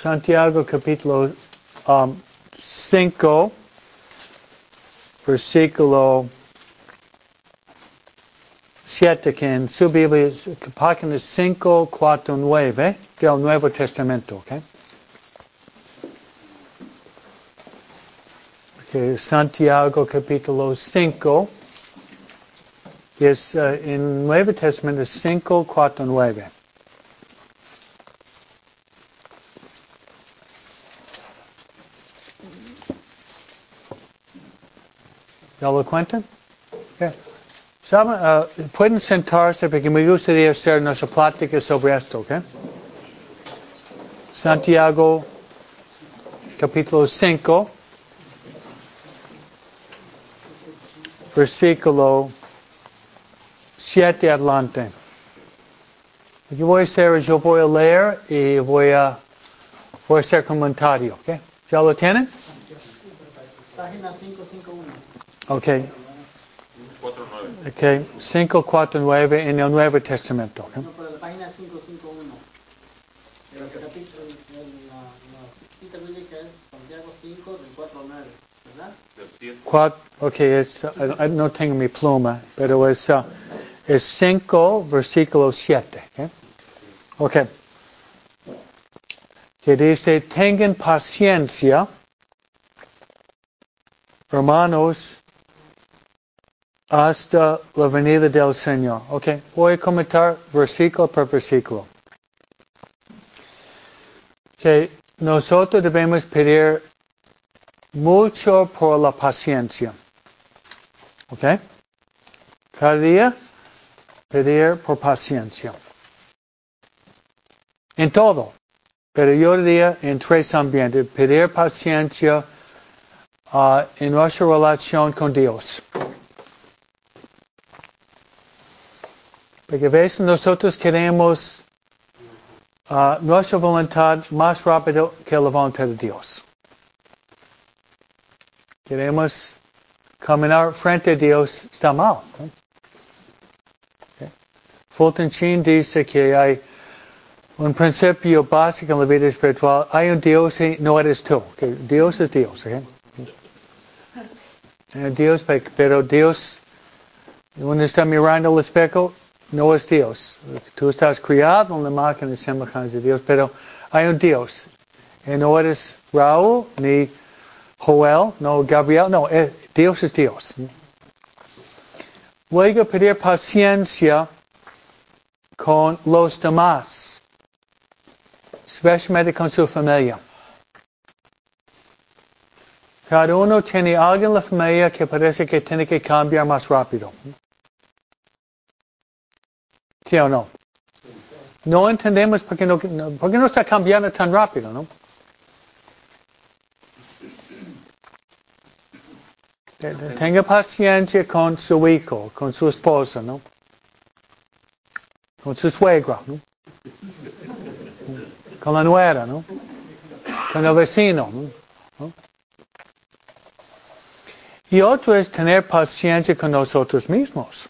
Santiago capítulo 5, um, versículo 7, que en su Biblia es página 5, 4, 9 del Nuevo Testamento. ¿okay? Que Santiago capítulo 5 es uh, en Nuevo Testamento 5, 4, 9. ¿Ya lo cuentan? Okay. Uh, pueden sentarse porque me gustaría hacer nuestra plática sobre esto, ¿ok? Santiago, capítulo 5, versículo 7 adelante. Lo que voy a hacer es yo voy a leer y voy a, voy a hacer comentario, ¿ok? ¿Ya lo tienen? Página 551. Ok. 4.9. Ok, 5.4.9 en el Nuevo Testamento. Okay? No, pero la página 551. El capítulo, la, la cita bíblica es Santiago 5 del 4 al 9, ¿verdad? Cuatro, ok, es, uh, no tengo mi pluma, pero es, uh, es 5 versículo 7. Okay? ok. Que dice, tengan paciencia, hermanos, hasta la venida del Señor. Ok, voy a comentar versículo por versículo. Que nosotros debemos pedir mucho por la paciencia. Ok, cada día pedir por paciencia. En todo. Pero yo diría en tres ambientes. Pedir paciencia uh, en nuestra relación con Dios. Porque a veces nosotros queremos uh, nuestra voluntad más rápido que la voluntad de Dios. Queremos caminar frente a Dios, está mal. ¿no? Okay. Fulton Sheen dice que hay un principio básico en la vida espiritual. Hay un Dios y no eres tú. Okay. Dios es Dios. ¿okay? Dios, pero Dios, uno está mirando el espejo, no es Dios. Tú estás criado en la máquina de semejanza de Dios, pero hay un Dios. Y no eres Raúl, ni Joel, no Gabriel, no, eh, Dios es Dios. Luego pedir paciencia con los demás, especialmente con su familia. Cada uno tiene alguien en la familia que parece que tiene que cambiar más rápido. ¿Sí o no? No entendemos por qué no, por no está cambiando tan rápido, ¿no? Tenga paciencia con su hijo, con su esposa, ¿no? Con su suegra, ¿no? Con la nuera, ¿no? Con el vecino, ¿no? Y otro es tener paciencia con nosotros mismos.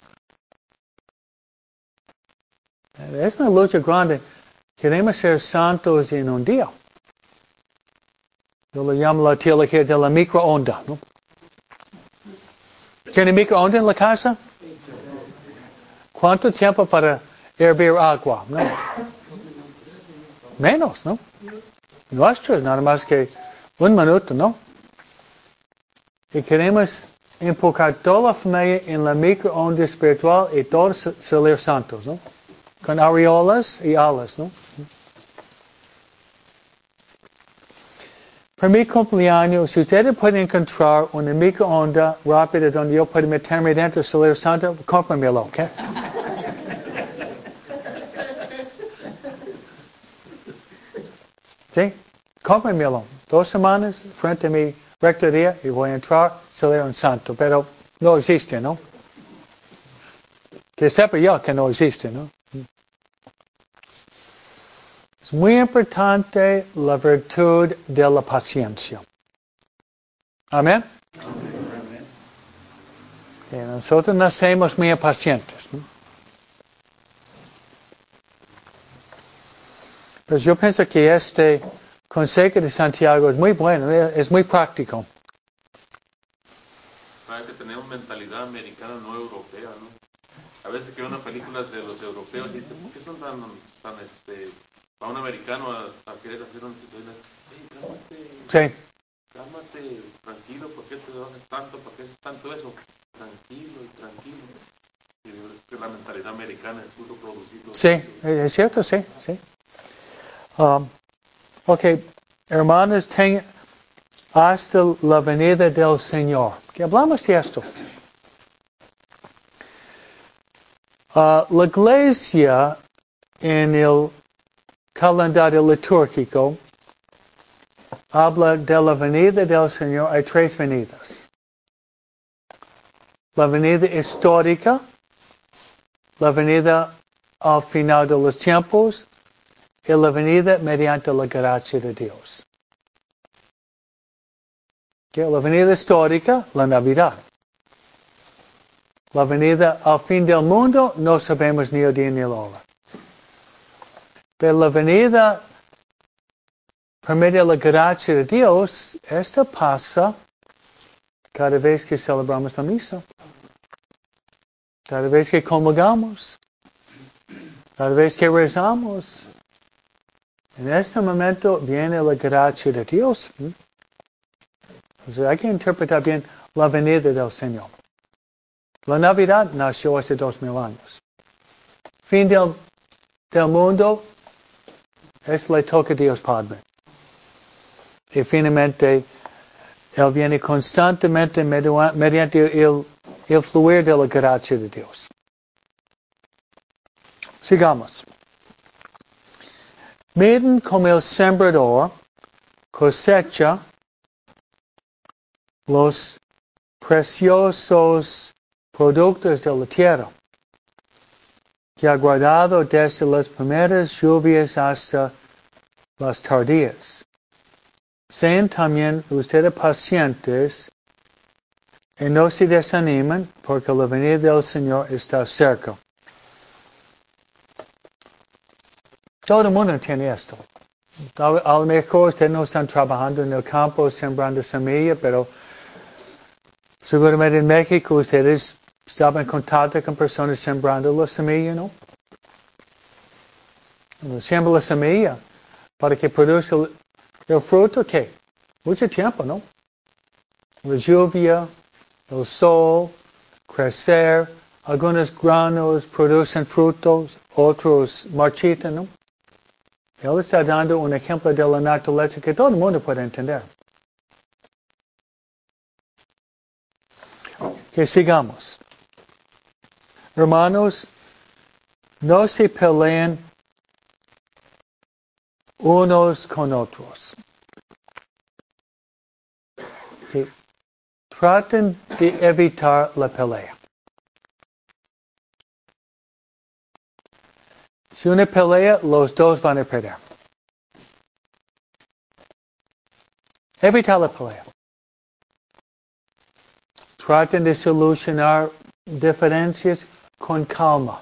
Es una lucha grande. Queremos ser santos en un día. Yo lo llamo la teología de la microonda. ¿no? ¿Tiene microonda en la casa? ¿Cuánto tiempo para hervir agua? No. Menos, ¿no? Nuestros, nada más que un minuto, ¿no? Y queremos enfocar toda la familia en la microonda espiritual y todos salir santos, ¿no? Con areolas y alas, ¿no? Para mi cumpleaños, ustedes pueden encontrar una microonda rápida donde yo puedo meterme dentro salir santo, cómpramelo, ¿ok? ¿Sí? Cómpramelo. Dos semanas frente a mi rectoría y voy a entrar, salir santo. Pero no existe, ¿no? Que sepa yo que no existe, ¿no? Es muy importante la virtud de la paciencia. Amén. nosotros nacemos muy pacientes. ¿no? Pues yo pienso que este consejo de Santiago es muy bueno, es muy práctico. Hay que tener una mentalidad americana, no europea, ¿no? A veces que una películas de los europeos y dicen, ¿por qué son tan, tan este, a un americano a, a querer hacer una situación? Hey, Sí, cálmate, tranquilo, ¿por qué te haces tanto? ¿Por qué es tanto eso? Tranquilo y tranquilo. Y es que la mentalidad americana es puro producido. sí, es cierto, sí, sí. Um, ok, hermanos, ten, hasta la venida del Señor. Que hablamos de esto. Ah, la iglesia en el calendario litúrgico habla de la venida del Señor. Hay tres venidas. La venida histórica, la venida al final de los tiempos y la venida mediante la gracia de Dios. Que la venida histórica, la Navidad. La venida al fin del mundo, no sabemos ni el día ni la hora. Pero la venida por la gracia de Dios, esta pasa cada vez que celebramos la misa. Cada vez que comulgamos. Cada vez que rezamos. En este momento viene la gracia de Dios. ¿Mm? O sea, hay que interpretar bien la venida del Señor. La Navidad nació hace dos mil años. Fin del mundo es le toca Dios Padre. Y finalmente, Él viene constantemente mediante el, el fluir de la gracia de Dios. Sigamos. Miren como el sembrador cosecha los preciosos productos de la tierra, que ha guardado desde las primeras lluvias hasta las tardías. Sean también ustedes pacientes y no se desanimen porque la venida del Señor está cerca. Todo el mundo entiende esto. A lo mejor ustedes no están trabajando en el campo sembrando semilla, pero seguramente en México ustedes estaban en contacto con personas sembrando la semilla, ¿no? Siembra la semilla para que produzca el, fruto, ¿qué? Mucho tiempo, ¿no? La lluvia, el sol, crecer, algunos granos producen frutos, otros marchitan, ¿no? Él está dando un ejemplo de la naturaleza que todo el mundo puede entender. Que sigamos. Hermanos, no se peleen unos con otros. Que traten de evitar la pelea. Si una pelea, los dos van a perder. Evitar la pelea. Traten de solucionar diferencias con calma.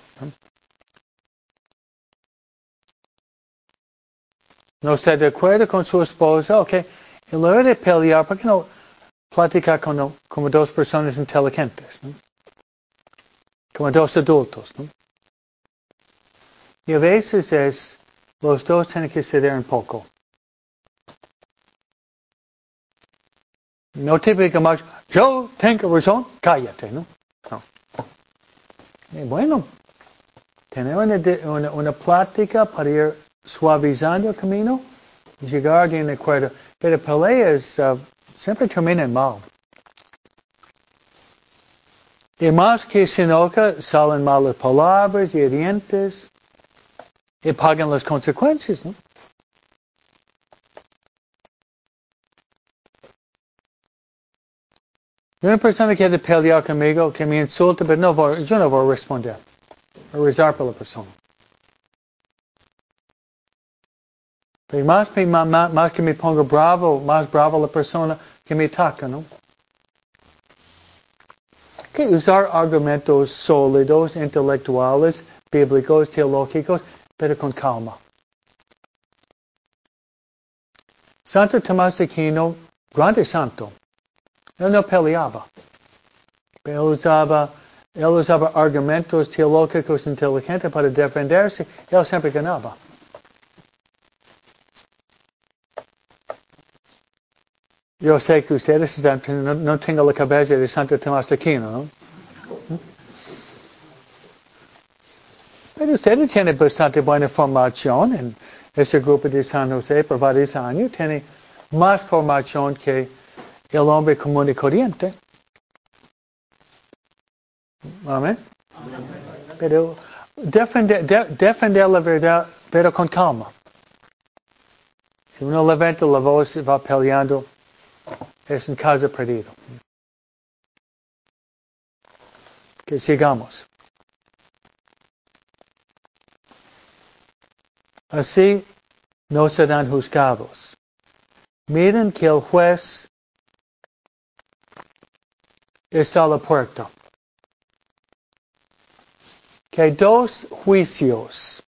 ¿no? Está de acuerdo con su esposa, ok. En lugar de pelear, ¿por qué no platicar con, como dos personas inteligentes? Como dos adultos, ¿no? Y a veces es, los dos tienen que ceder un poco. No típicamente, yo tengo razón, cállate, ¿no? Y bueno, tener una, una, para ir suavizando el camino llegar a acuerdo. Pero peleas uh, siempre terminan mal. Y más que se enoja, salen malas palabras y hirientes y pagan las consecuencias, ¿no? Una persona que quiere pelear conmigo, que me insulta, pero no voy, yo no voy a responder. A rezar por la persona. Pero más, ma- más que me pongo bravo, más bravo la persona que me ataca, ¿no? Que usar argumentos sólidos, intelectuales, bíblicos, teológicos, pero con calma. Santo Tomás de Aquino, grande santo, él no peleaba. Él usaba, él usaba argumentos teológicos inteligentes para defenderse, él siempre ganaba. Yo sé que ustedes no, no tengan la cabeza de Santo Tomás de Aquino, ¿no? Pero ustedes tienen bastante buena formación en ese grupo de San José por varios años. Tiene más formación que el hombre común y corriente. Amén. Pero defender, defender la verdad, pero con calma. Si uno levanta la voz y va peleando, es un caso perdido. Que sigamos. Así no serán juzgados. Miren que el juez está a la puerta. Que hay dos juicios.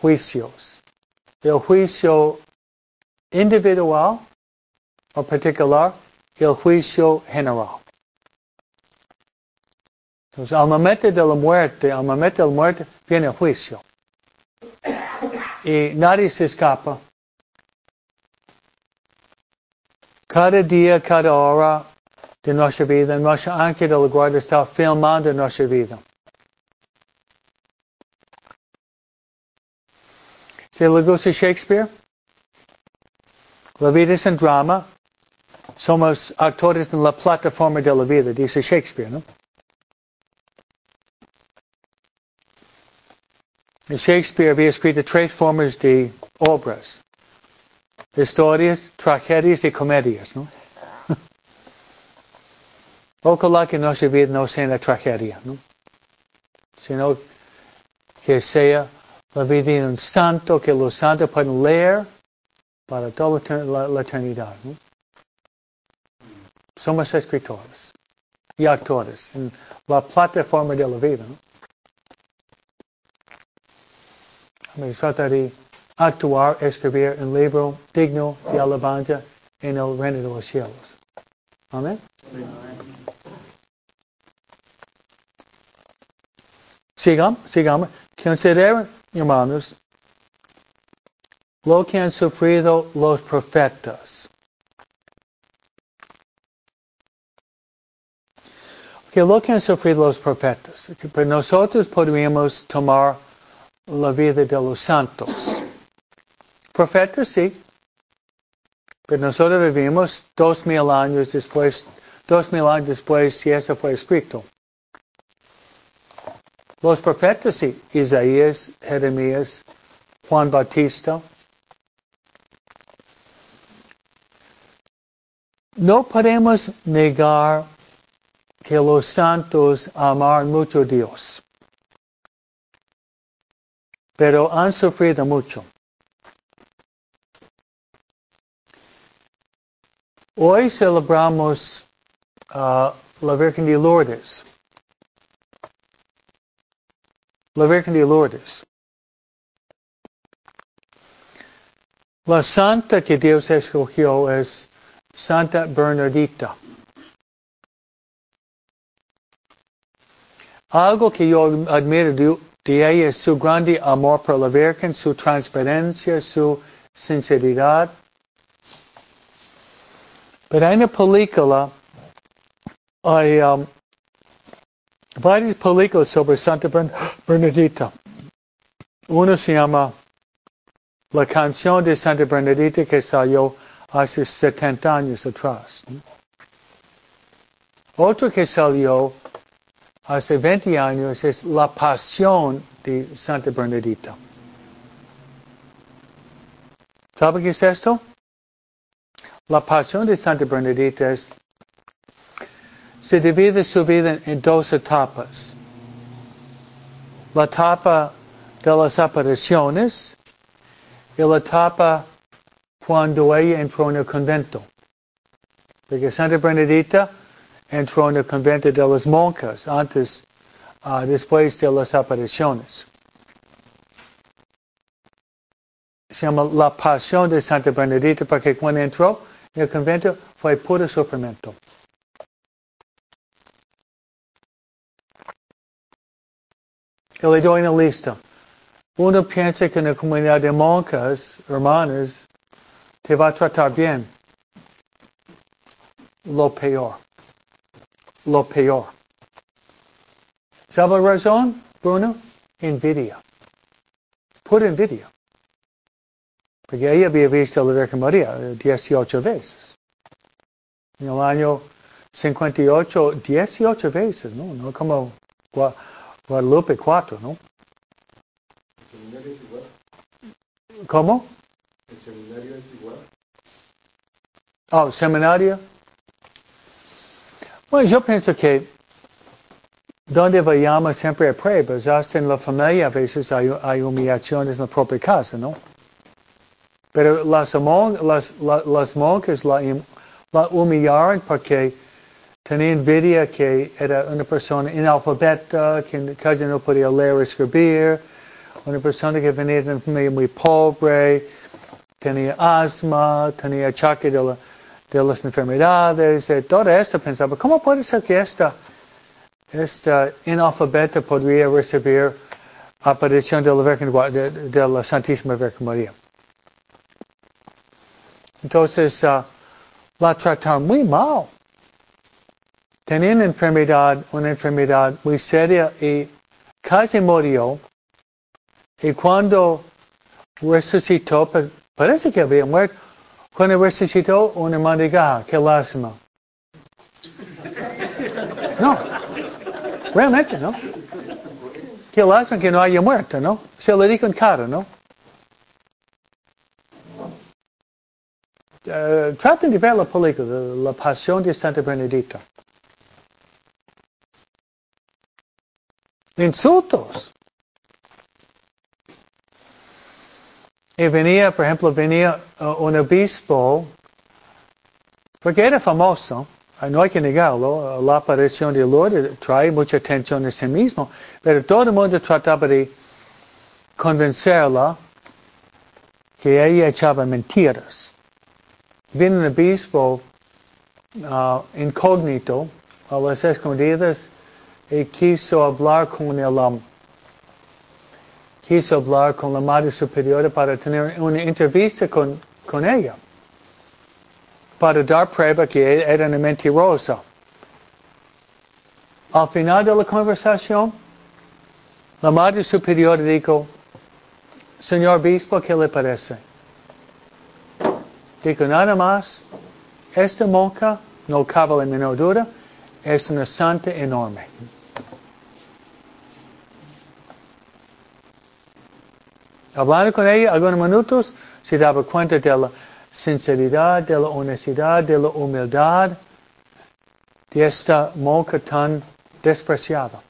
Juicios. El juicio individual o particular y el juicio general. Entonces, al momento de la muerte, al momento de la muerte, viene el juicio. Y nadie se escapa. Cada día, cada hora de nuestra vida, ángel de la guardia está filmando nuestra vida. ¿Se le gusta Shakespeare? La vida es un drama. Somos actores en la plataforma de la vida, dice Shakespeare, ¿no? Shakespeare había escrito tres formas de obras. Historias, tragedias y comedias, ¿no? Ojalá que nuestra vida no sea una tragedia, ¿no? Sino que sea la vida de un santo que los santos pueden leer para toda la, eternidad, ¿no? Somos escritores y actores en la plataforma de la vida, ¿no? me trata de actuar, escribir un libro digno de alabanza en el reino de los cielos. Amén. Sigamos, sigamos. Consideren, hermanos, lo que han sufrido los profetas. Que lo que han sufrido los profetas. Que nosotros podríamos tomar la vida de los santos. Profetas sí, pero nosotros vivimos dos mil años después, dos mil años después si eso fue escrito. Los profetas Isaías, Jeremías, Juan Bautista. No podemos negar que los santos amaron mucho a Dios pero han sufrido mucho. Hoy celebramos uh, la Virgen de Lourdes. La Virgen de Lourdes. La santa que Dios escogió es Santa Bernardita. Algo que yo admiro de ella es su grande amor por la Virgen, su transparencia, su sinceridad. Pero hay una película, hay um, varias películas sobre Santa Bernadita. Uno se llama La canción de Santa Bernadita que salió hace 70 años atrás. Otro que salió hace 20 años es la pasión de Santa Bernadita. ¿Sabe qué es esto? La pasión de Santa Bernadita es, se divide su vida en dos etapas. La etapa de las apariciones y la etapa cuando ella entró en el convento. Porque Santa Bernadita entró en el convento de las monjas antes, uh, después de las apariciones. se llama La Pasión de Santa Bernadita porque cuando entró en el convento fue puro sufrimiento. Y le doy una lista. Uno piensa que en la comunidad de monjas, hermanas, te va a tratar bien. Lo peor. Lo peor. ¿Sabe razón, Bruno? Envidia. Pura envidia. Porque ella había visto a la Virgen María 18 veces. En el año 58, 18 veces, ¿no? No como Guadalupe 4, ¿no? ¿El seminario es igual? ¿Cómo? ¿El seminario es igual? Oh, seminario. Bueno, yo pienso que donde vayamos siempre hay pruebas, hasta en la familia a veces hay, hay humillaciones en la propia casa, ¿no? Pero las, las, las monjas la, la humillaron porque tenía envidia que era una persona analfabeta, que casi no podía leer o escribir, una persona que venía de una familia muy pobre, tenía asma, tenía achaque de, las enfermedades, de todo esto pensaba, ¿cómo puede ser que esta, esta analfabeta podría recibir aparición de la, Virgen, de, la Santísima Virgen María? Entonces, uh, la trataron muy mal. Tenía una enfermedad, una enfermedad muy seria y casi murió. Y cuando resucitó, parece que había muerto, cuando resucitó, una ah, qué lástima. No, realmente, ¿no? Qué lástima que no haya muerto, ¿no? Se lo dijo en cara, ¿no? Uh, traten de ver la película, La Pasión de Santa Bernadita. Insultos. Y venía, por ejemplo, venía uh, un obispo, porque era famoso, no hay que negarlo, la aparición de Lourdes trae mucha atención a sí mismo, pero todo el mundo trataba de convencerla que ella echaba mentiras vino un obispo uh, incógnito a las escondidas y quiso hablar con el um, quiso hablar con la Madre Superiora para tener una entrevista con, ella para dar prueba que era una mentirosa. Al final de la conversación, la Madre Superiora dijo, Señor Obispo, ¿qué le parece? Digo nada más, esta monja, no cabe la menor duda, es una santa enorme. Hablando con ella algunos minutos, se daba cuenta de la sinceridad, de la honestidad, de la humildad de esta monja tan despreciada.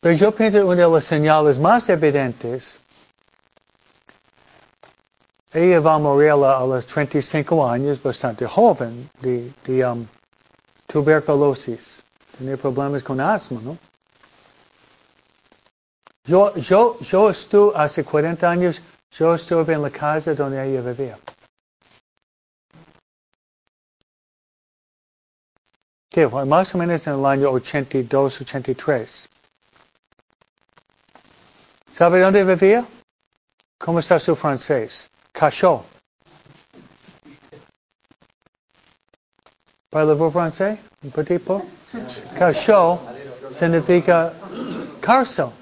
Pero yo pienso una de las señales más evidentes ella va a morir a, los 35 años, bastante joven, de, de um, tuberculosis. Tenía problemas con asma, ¿no? Yo, yo, yo estuve, hace 40 años, yo estuve en la casa donde ella vivía. Que fue más o menos en el año 82, 83. ¿Sabe dónde vivía? ¿Cómo está su francés? Cachot. Parlez-vous français? Un petit peu? Cachot significa cárcel.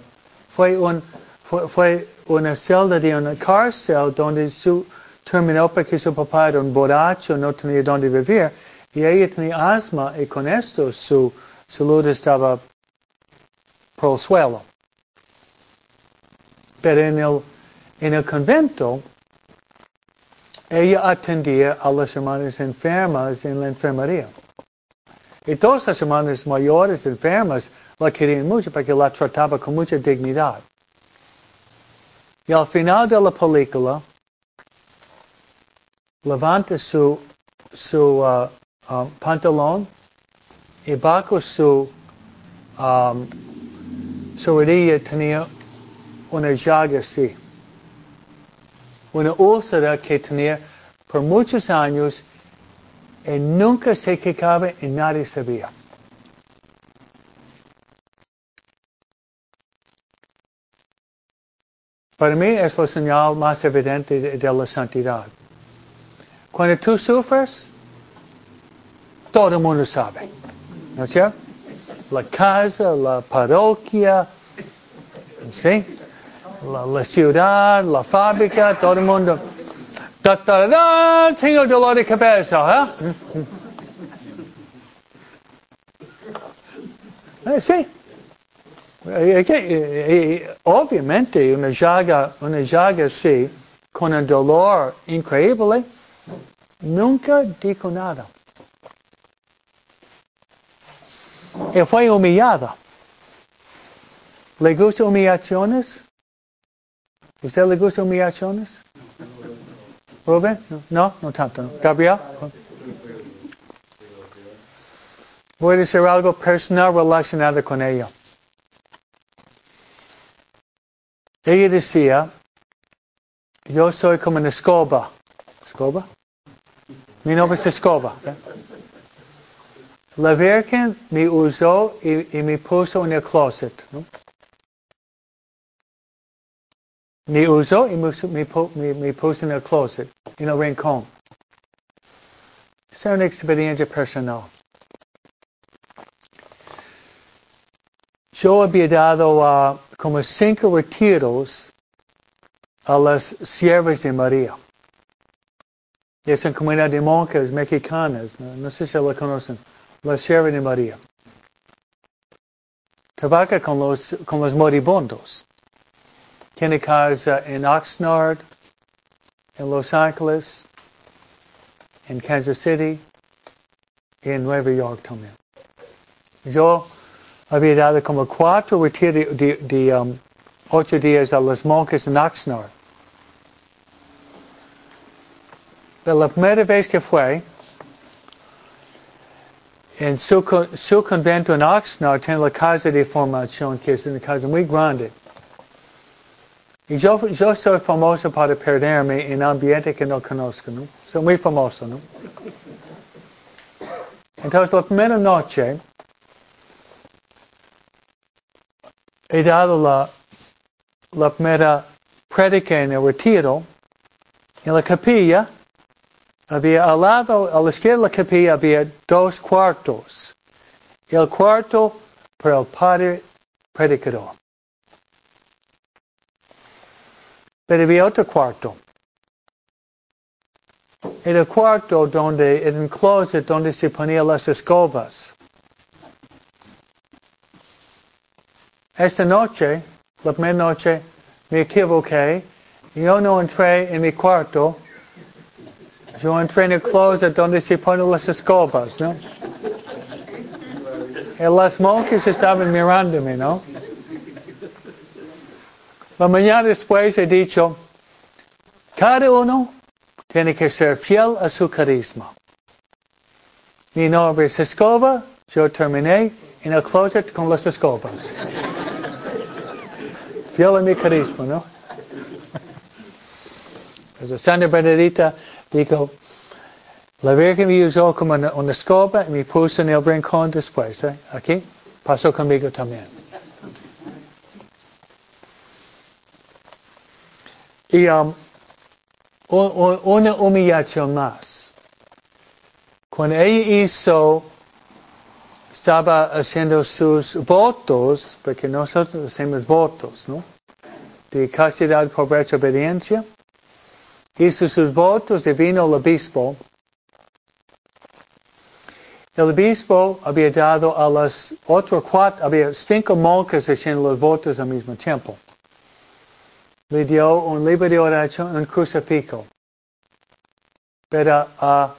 Fue, un, fue, fue, una celda de una cárcel donde su, terminó porque su papá era un borracho, no tenía donde vivir, y ella tenía asma y con esto su salud estaba por el suelo. Pero en el, en el convento, ella atendía a las hermanas enfermas en la enfermería. Y todas las hermanas mayores enfermas la querían mucho porque la trataba con mucha dignidad. Y al final de la película, levanta su, su uh, um, pantalón y bajo su um, su rodilla tenía una llaga así. Una úlcera que tenía por muchos años y nunca se quejaba y nadie sabía. Para mí es la señal más evidente de, la santidad. Cuando tú sufres, todo el mundo sabe. ¿No es cierto? La casa, la parroquia, ¿sí? La, ciudad, la fábrica, todo el mundo. Da, da, da, tengo dolor de cabeza, ¿eh? Eh, sí. Eh, eh, eh, Obviamente una llaga, una llaga así, con un dolor increíble, nunca dijo nada. Y fue humillada. ¿Le gustan humillaciones? ¿Usted le gustan humillaciones? ¿Rubén? No, no tanto. ¿Gabriel? Voy a decir algo personal relacionado con ella. Ella decía, yo soy como una escoba. ¿Escoba? Mi nombre es escoba. ¿eh? La Virgen me usó y, y, me puso en el closet. ¿no? Me usó y me, me, me puso en el closet, en el rincón. Es una experiencia personal. Yo había dado uh, como cinco retiros a las siervas de María. Es una comunidad de monjas mexicanas, no, sé si la conocen, la sierva de María. Trabaja con los, con los moribundos. Tiene casa en Oxnard, en Los Ángeles, en Kansas City y en Nueva York también. Yo había como cuatro retiros de, de, de um, ocho días a las monjas en Oxnard. Pero la primera vez que fue, en su, su convento en Oxnard tiene la casa de formación, que es una casa muy grande. Y yo, yo soy famoso para perderme en ambiente que no conozco, ¿no? Soy muy famoso, ¿no? Entonces, la primera noche, he dado la, la primera prédica en el retiro, en la capilla, había al lado, a la izquierda de la capilla había dos cuartos. El cuarto para el padre predicador. Pero había otro cuarto. Era el cuarto donde, un closet donde se ponían las escobas. Esta noche, la primera noche, me equivoqué. Yo no entré en mi cuarto. Yo entré en el closet donde se ponen las escobas, ¿no? Y las monjas estaban mirándome, ¿no? La mañana después he dicho, cada uno tiene que ser fiel a su carisma. Mi nombre es escoba, yo terminé en el closet con las escobas. Fiel a mi carisma, ¿no? Entonces, Santa Benedita dijo, la Virgen me usó como una, una, escoba y me puso en el rincón después. ¿eh? Aquí pasó conmigo también. Y um, una humillación más. Cuando ella hizo, estaba haciendo sus votos, porque nosotros hacemos votos, ¿no? De castidad, pobreza, obediencia. Hizo sus votos y vino el obispo. El obispo había dado a las otras cuatro, había cinco monjas haciendo los votos al mismo tiempo le dio un libro de oración, un crucifijo. Pero a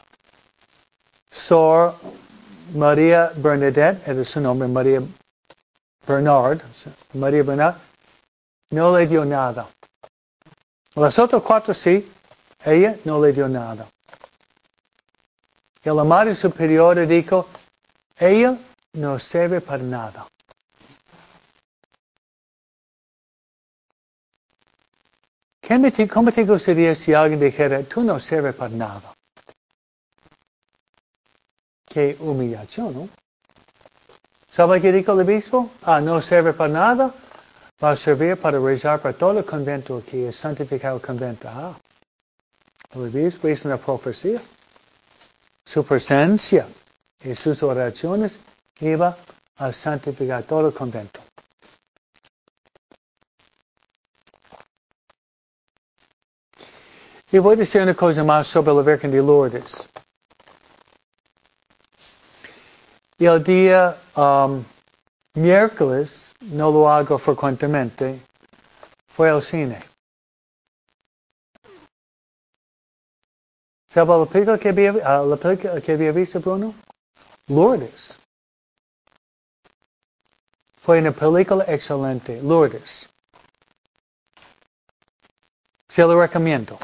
Sor Maria Bernadette, é era seu nome, Maria Bernard, Maria Bernard, não lhe deu nada. Os outros quatro sim, ela não lhe deu nada. E a madre superior disse: "Ela não serve para nada. Como te, gostaria se alguém dijera, "Tu não serve para nada? Qué humillación, ¿no? ¿Sabe qué dijo el obispo? Ah, no sirve para nada, va a servir para rezar para todo el convento que es santificado el convento. Ah, el obispo hizo una profecía. Su presencia y sus oraciones iba a santificar todo el convento. Y voy a decir una cosa más sobre la Virgen de Lourdes. Y el día um, miércoles, no lo hago frecuentemente, fue al cine. ¿Sabe la película que había, uh, la película que había visto Bruno? Lourdes. Fue una película excelente, Lourdes. Se lo recomiendo.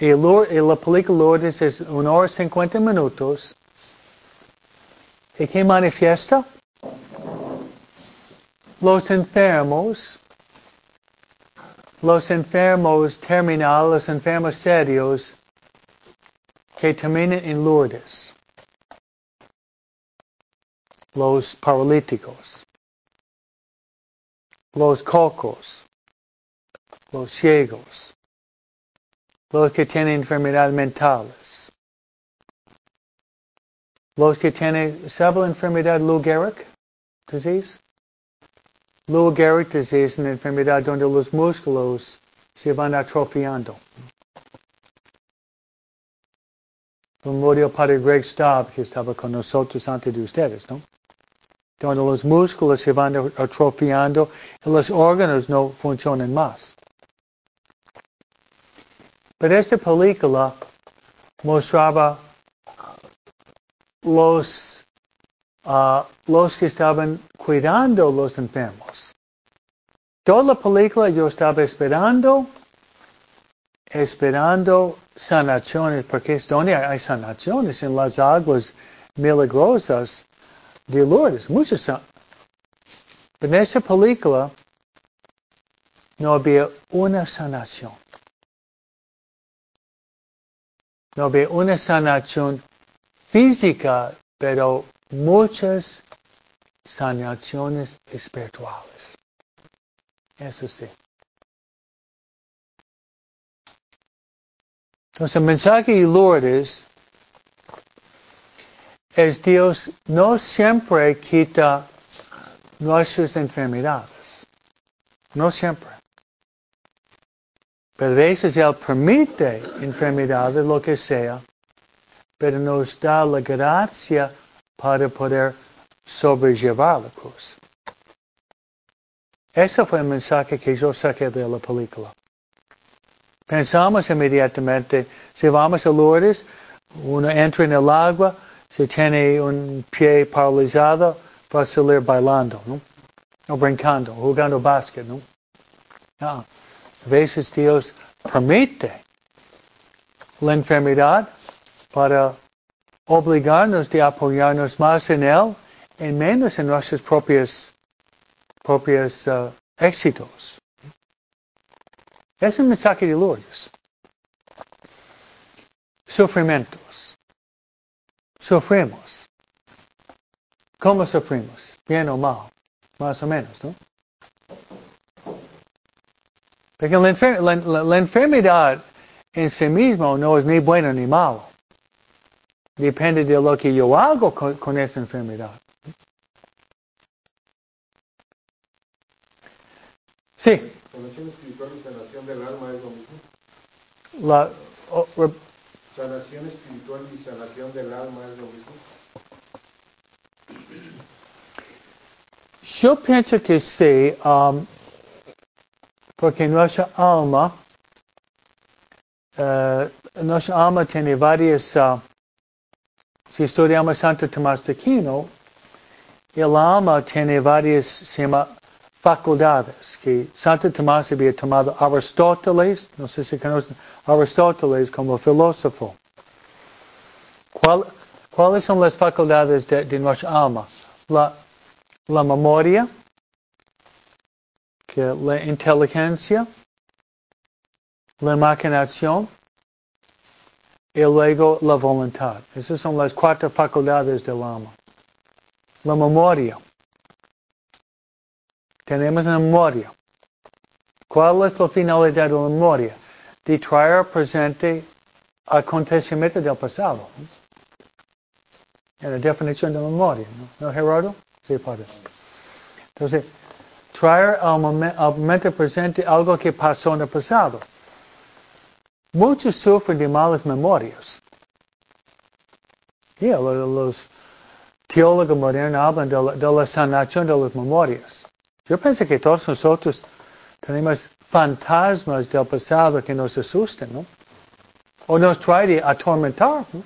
Y, la película Lourdes es una hora y cincuenta minutos. ¿Y qué manifiesta? Los enfermos, los enfermos terminales, los enfermos serios que terminan en Lourdes. Los paralíticos, los cocos, los ciegos, los que tienen enfermedades mentales, los que tienen, ¿sabe la enfermedad Lou Gehrig disease? Lou Gehrig disease es una enfermedad donde los músculos se van atrofiando. Un murió Padre Greg Staub, que estaba con nosotros antes de ustedes, ¿no? Donde los músculos se van atrofiando y los órganos no funcionan más. Pero esta película mostraba los, uh, los que estaban cuidando los enfermos. Toda la película yo estaba esperando, esperando sanaciones, porque es donde hay sanaciones en las aguas milagrosas de Lourdes, muchas Pero en esa película no había una sanación. No ve una sanación física, pero muchas sanaciones espirituales. Eso sí. Entonces el mensaje de Lourdes es Dios no siempre quita nuestras enfermedades. No siempre. Pero a veces Él permite enfermedades, lo que sea, pero nos da la gracia para poder sobrellevar la cruz. Ese fue el mensaje que yo saqué de la película. Pensamos inmediatamente, si vamos a Lourdes, uno entra en el agua, se tiene un pie paralizado, va a salir bailando, ¿no? O brincando, jugando básquet, ¿no? Ah. Veces Dios permite la enfermedad para obligarnos de apoyarnos más en Él y menos en nuestros propios, propios uh, éxitos. Es un mensaje de Lourdes. Sufrimientos. Sufrimos. ¿Cómo sufrimos? Bien o mal. Más o menos, ¿no? Porque la, enfermedad en sí mismo no es ni bueno ni malo. Depende de lo que yo hago con, esa enfermedad. Sí. Sanación espiritual y sanación del alma es lo mismo. La, sanación espiritual y sanación del alma es lo mismo. Yo pienso que sí. Um, porque nuestra alma, uh, nuestra alma tiene varias, uh, si estudiamos Santo Tomás de Aquino, el alma tiene varias, se llama facultades, que Santo Tomás había tomado Aristóteles, no sé si conocen Aristóteles como filósofo. ¿Cuáles son las facultades de, nuestra alma? La memoria, que la inteligencia, la imaginación y luego la voluntad. Esas son las cuatro facultades del alma. La memoria. Tenemos una memoria. ¿Cuál es la finalidad de la memoria? De traer presente acontecimientos del pasado. En la definición de memoria, ¿no, ¿No Gerardo? Sí, padre. Entonces, traer al momento, presente algo que pasó en el pasado. Muchos sufren de malas memorias. Yeah, los teólogos modernos hablan de la, sanación de las memorias. Yo pienso que todos nosotros tenemos fantasmas del pasado que nos asustan, ¿no? O nos trae de atormentar, ¿no?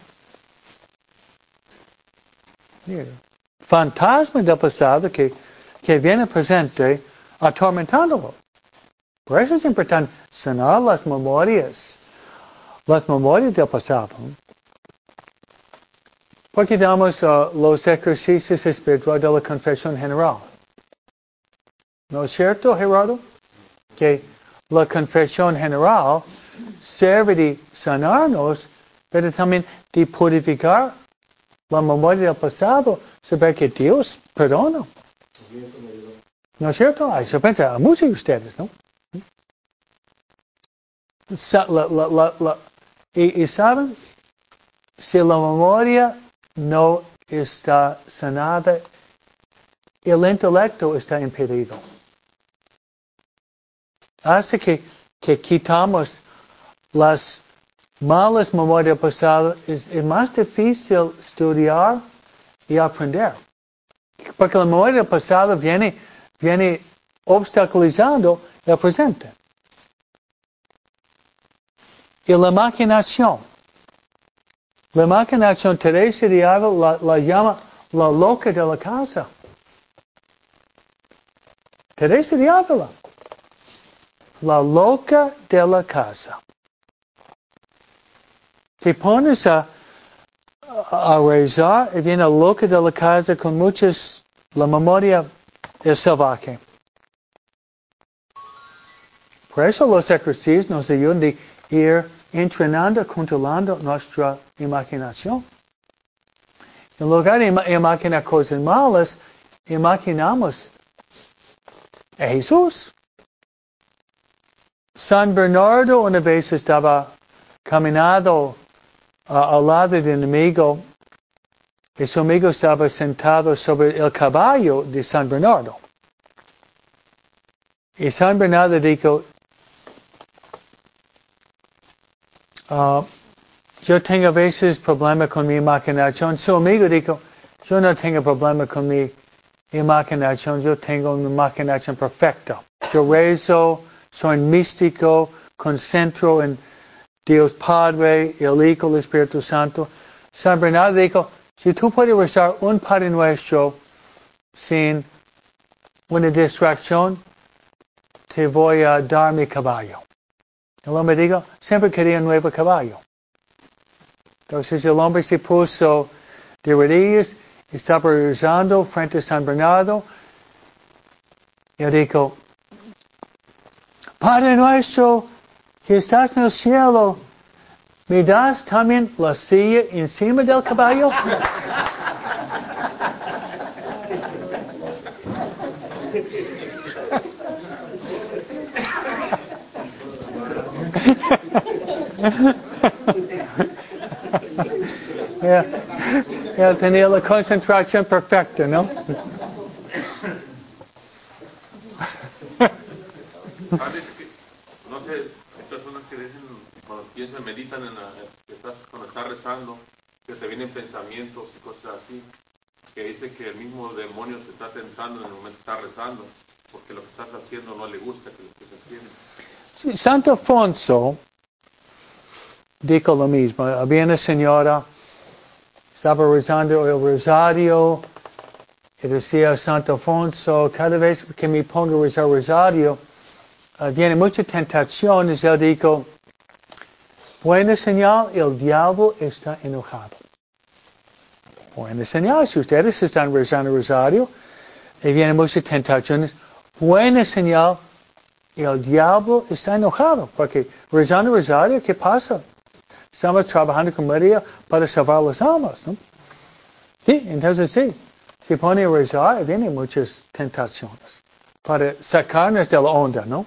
Fantasmas del pasado que que viene presente atormentándolo. Por eso es importante sanar las memorias, las memorias del pasado. Porque damos uh, los ejercicios espirituales de la confesión general. ¿No es cierto, Gerardo? Que la confesión general sirve de sanarnos, pero también de purificar la memoria del pasado, saber que Dios perdona. ¿No es cierto? Eso piensa a muchos de ustedes, ¿no? y, saben, si la memoria no está sanada, el intelecto está impedido. Hace que, que quitamos las malas memorias pasadas, es más difícil estudiar y aprender. Porque la memoria del pasado viene, viene obstaculizando el presente. Y la imaginación. La imaginación, Teresa de Ávila la, llama la loca de la casa. Teresa de Ávila. La loca de la casa. Te pones a, a rezar y viene loca de la casa con muchas, la memoria es salvaje. Por eso los ejercicios nos ayudan de ir entrenando, controlando nuestra imaginación. En lugar de imaginar cosas malas, imaginamos a Jesús. San Bernardo una vez estaba caminando al lado del enemigo y su amigo estaba sentado sobre el caballo de San Bernardo. Y San Bernardo dijo, ah, yo tengo a veces problema con mi imaginación. Su amigo dijo, yo no tengo problema con mi imaginación, yo tengo una imaginación perfecta. Yo rezo, soy místico, concentro en Dios Padre, el Hijo, el Espíritu Santo. San Bernardo dijo, si tú puedes rezar un Padre Nuestro sin una distracción, te voy a dar mi caballo. El hombre dijo, siempre quería un nuevo caballo. Entonces el hombre se puso de rodillas, estaba rezando frente a San Bernardo. Y dijo, Padre nuestro, que estás en el cielo, ¿me das también la silla encima del caballo? yeah. Él tenía la concentración perfecta, ¿no? Vienen pensamientos y cosas así, que dice que el mismo demonio te está pensando en el momento que estás rezando, porque lo que estás haciendo no le gusta que lo estés haciendo. Santo Afonso dijo lo mismo. Había una señora, estaba rezando el rosario, y decía Santo Afonso, cada vez que me pongo a rezar rosario, uh, mucha tentación, y él dijo, Buena señal, el diablo está enojado. Buena señal, si ustedes están rezando el rosario y vienen muchas tentaciones, señal, Y el diablo está enojado porque rezando rosario, ¿qué pasa? Estamos trabajando con María para salvar las almas, ¿no? Sí, entonces sí, si pone a rezar, vienen muchas tentaciones para sacarnos de la onda, ¿no?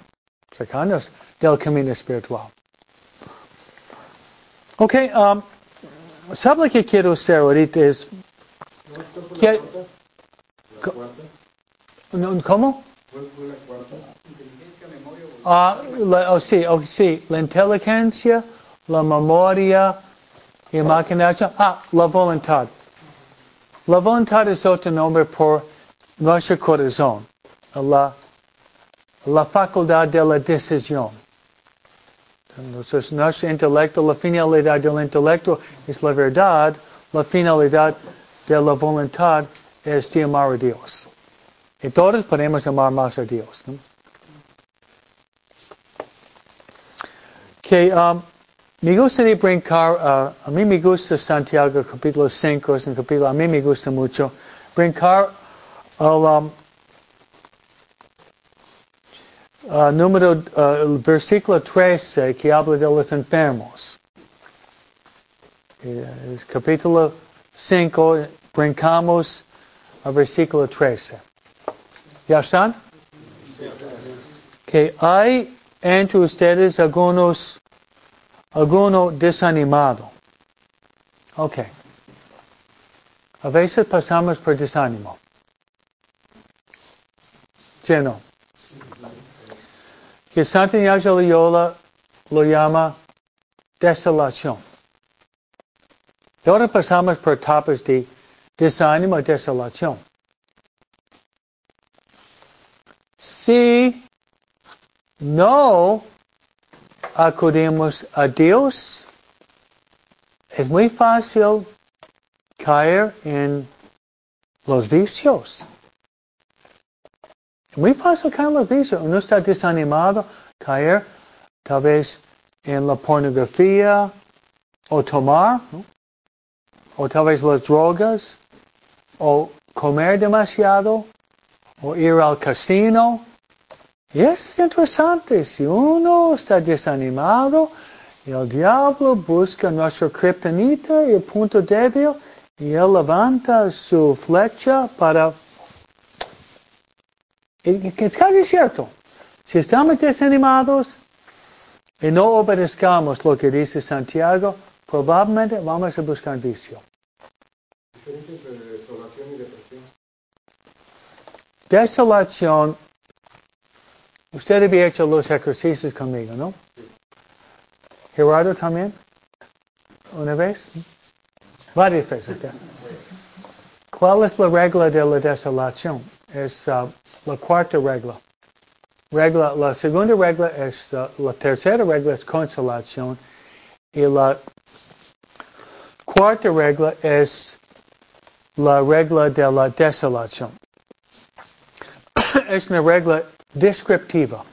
Sacarnos del camino espiritual. Ok, um, ¿sabe lo que quiero hacer ahorita? Es, ¿qué, ¿Cómo? Ah, la, oh, sí, oh, sí, la inteligencia, la memoria y imaginación. Ah, la voluntad. La voluntad es otro nombre por nuestro corazón. La, la facultad de la decisión. Entonces, nuestro intelecto, la finalidad del intelecto es la verdad, la finalidad de la voluntad es de amar a Dios. Y todos podemos amar más a Dios. ¿no? Que um, me gusta de brincar, uh, a mí me gusta Santiago capítulo 5, es un capítulo, a mí me gusta mucho, brincar al um, uh, número, uh, versículo 13 que habla de los enfermos. Es capítulo 5, brincamos al versículo 13. ¿Ya están? Que hay entre ustedes algunos, alguno desanimado. Ok. A veces pasamos por desánimo. ¿Sí no? Que Santa Ignacio Loyola lo llama desolación. Todos pasamos por etapas de desánimo y desolación. Si no acudimos a Dios, es muy fácil caer en los vicios. Muy fácil caer en los vicios. Uno está desanimado, caer tal vez en la pornografía o tomar, o tal vez las drogas, o comer demasiado, o ir al casino. Y eso es interesante. Si uno está desanimado, el diablo busca nuestro kriptonita y el punto débil, y él levanta su flecha para... Es casi cierto. Si estamos desanimados y no obedezcamos lo que dice Santiago, probablemente vamos a buscar vicio. desolación y depresión. Desolación. Usted había hecho los ejercicios conmigo, ¿no? Gerardo también. ¿Una vez? Varias veces. ¿Cuál es la regla de la desolación? Es uh, la cuarta regla. regla. La segunda regla es, uh, la tercera regla es consolación. Y la cuarta regla es la regla de la desolación. es una regla descriptiva.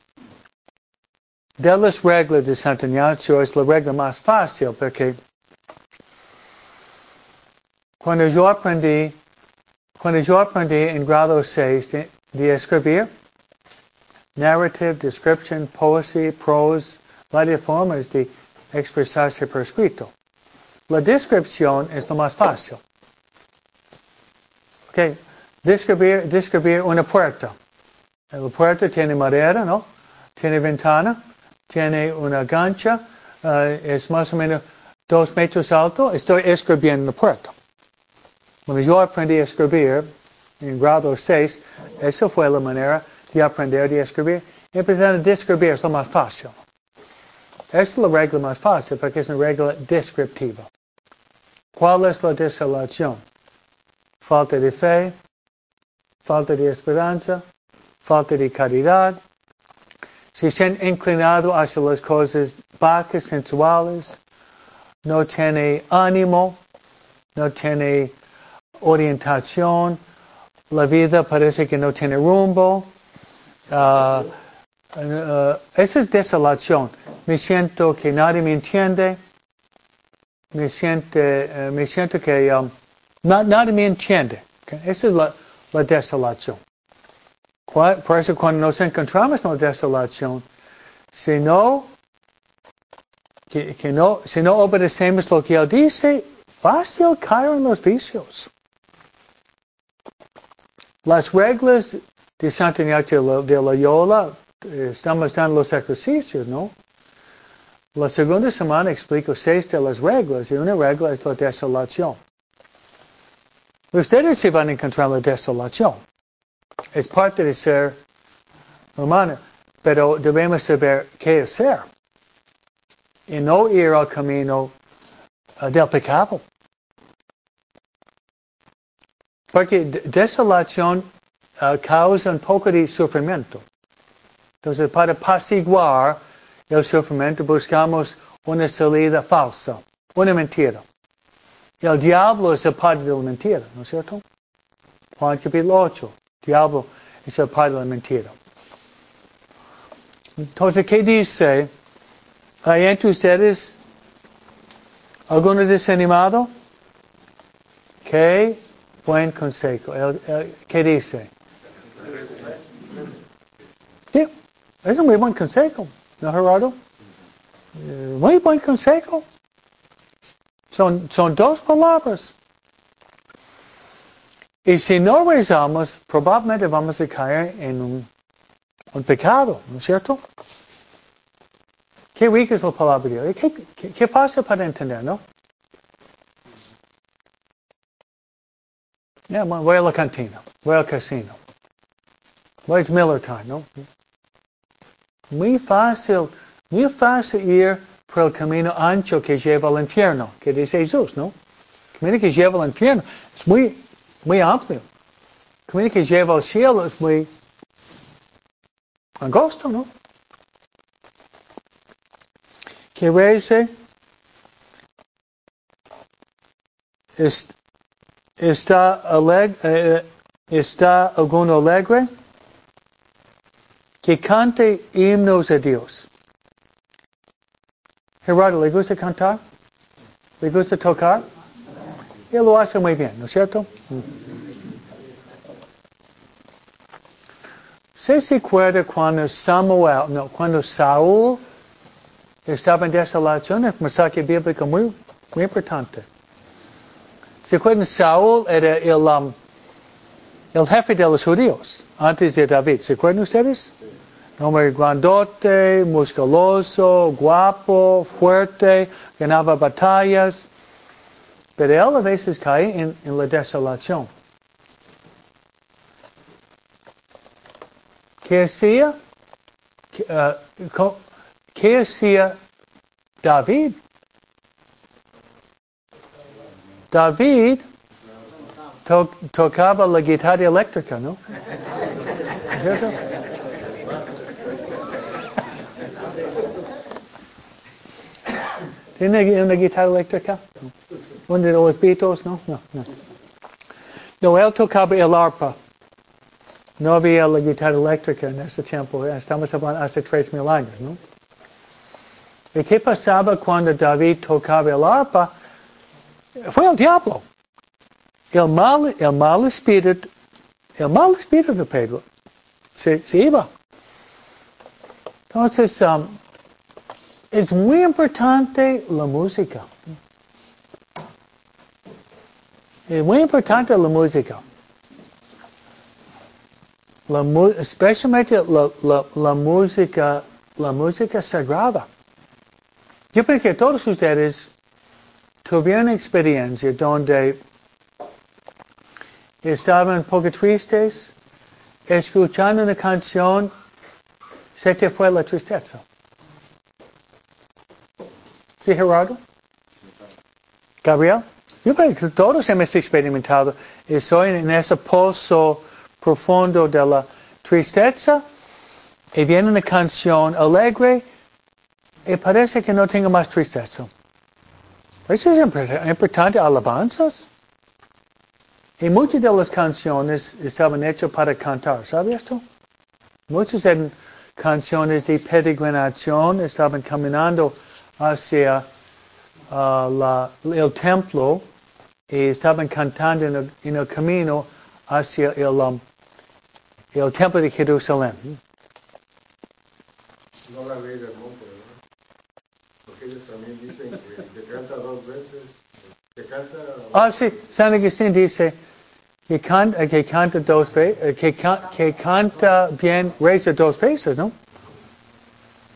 De las reglas de Santo Ignacio es la regla más fácil porque cuando yo aprendí, cuando yo aprendí en grado 6 de, de escribir, narrative, description, poesy, prose, varias formas de expresarse por escrito. La descripción es lo más fácil. Okay. Describir, describir una puerta. La puerta tiene madera, ¿no? Tiene ventana, tiene una gancha, uh, es más o menos dos metros alto. Estoy escribiendo la puerta. Cuando yo aprendí a escribir en grado 6, esa fue la manera de aprender a escribir. Empezar a describir es lo más fácil. Es la regla más fácil porque es una regla descriptiva. ¿Cuál es la desolación? Falta de fe, falta de esperanza, falta de caridad. Si se han inclinado hacia las cosas bajas, sensuales, no tiene ánimo, no tiene orientación, la vida parece que no tiene rumbo. Uh, uh, esa es desolación. Me siento que nadie me entiende. Me siento, uh, me siento que um, nadie me entiende. Esa es la, la desolación. Por eso cuando nos encontramos en la desolación, si no, que, que no, si no obedecemos lo que Él dice, fácil caer en los vicios. Las reglas de Santa Ignacio de Loyola, estamos dando los ejercicios, ¿no? La segunda semana explico seis de las reglas y una regla es la desolación. Ustedes se van a encontrar la desolación. Es parte de ser humano, pero debemos saber qué hacer y no ir al camino uh, del pecado. Porque desolación uh, causa un poco de sufrimiento. Entonces, para apaciguar el sufrimiento buscamos una salida falsa, una mentira. El diablo es el padre de la mentira, ¿no es cierto? Juan capítulo 8. Diablo es el padre de la mentira. Entonces, ¿qué dice? ¿Hay entre ustedes alguno desanimado? ¿Qué buen consejo? ¿Qué dice? Sí, es un muy buen consejo, ¿no, Gerardo? Eh, muy buen consejo. Son, son dos palabras. Y si no rezamos, probablemente vamos a caer en un, un pecado, ¿no es cierto? Qué rica es la palabra de Dios. Qué, qué, qué fácil para entender, ¿no? Yeah, voy a la cantina, voy al casino. Voy a Miller Time, ¿no? Muy fácil, muy fácil ir por el camino ancho que lleva al infierno, que dice Jesús, ¿no? El camino que lleva al infierno es muy, muy amplio. El camino que lleva al cielo es muy angosto, ¿no? Que rece está, alegre, eh, está alguno alegre que cante himnos a Dios. Gerardo, ¿le gusta cantar? ¿Le gusta tocar? Él lo hace muy bien, ¿no es cierto? ¿Se se acuerda cuando Samuel, no, cuando Saúl estaba en desolación? Es un mensaje bíblico muy, muy importante. ¿Se acuerdan? Saúl era el, um, el jefe de los judíos antes de David. ¿Se acuerdan ustedes? Hombre grandote, musculoso, guapo, fuerte, ganaba batallas. Pero él a veces cae en, la desolación. ¿Qué hacía? Uh, ¿Qué hacía David? David to, tocaba la guitarra eléctrica, ¿no? ¿Tiene una guitarra eléctrica? ¿Uno de los Beatles? No, no, no. No, él tocaba el arpa. No había la guitarra eléctrica en ese tiempo. Estamos hablando hace tres mil años, ¿no? ¿Y qué pasaba cuando David tocaba el arpa? Fue el diablo. El mal, el mal espíritu, el mal espíritu de Pedro se, iba. Entonces, um, es muy importante la música. Es muy importante la música. La, especialmente la, la, la, música, la música sagrada. Yo creo que todos ustedes tuvieron experiencia donde estaban un poco tristes, escuchando una canción, se te fue la tristeza. ¿Sí, Gerardo? Gabriel? Yo creo que todos hemos experimentado. Estoy en ese pozo profundo de la tristeza y viene una canción alegre y parece que no tengo más tristeza. Eso es importante, alabanzas. Y muchas de las canciones estaban hechas para cantar, ¿sabes esto? Muchas eran canciones de peregrinación, estaban caminando hacia la, el templo y estaban cantando en el, camino hacia el, um, el templo de Jerusalén. No la ley del. Porque ellos también dicen que canta dos veces. Que canta. Ah, sí, San Agustín dice que canta, que canta dos veces, que, can- que canta bien, reza dos veces, ¿no?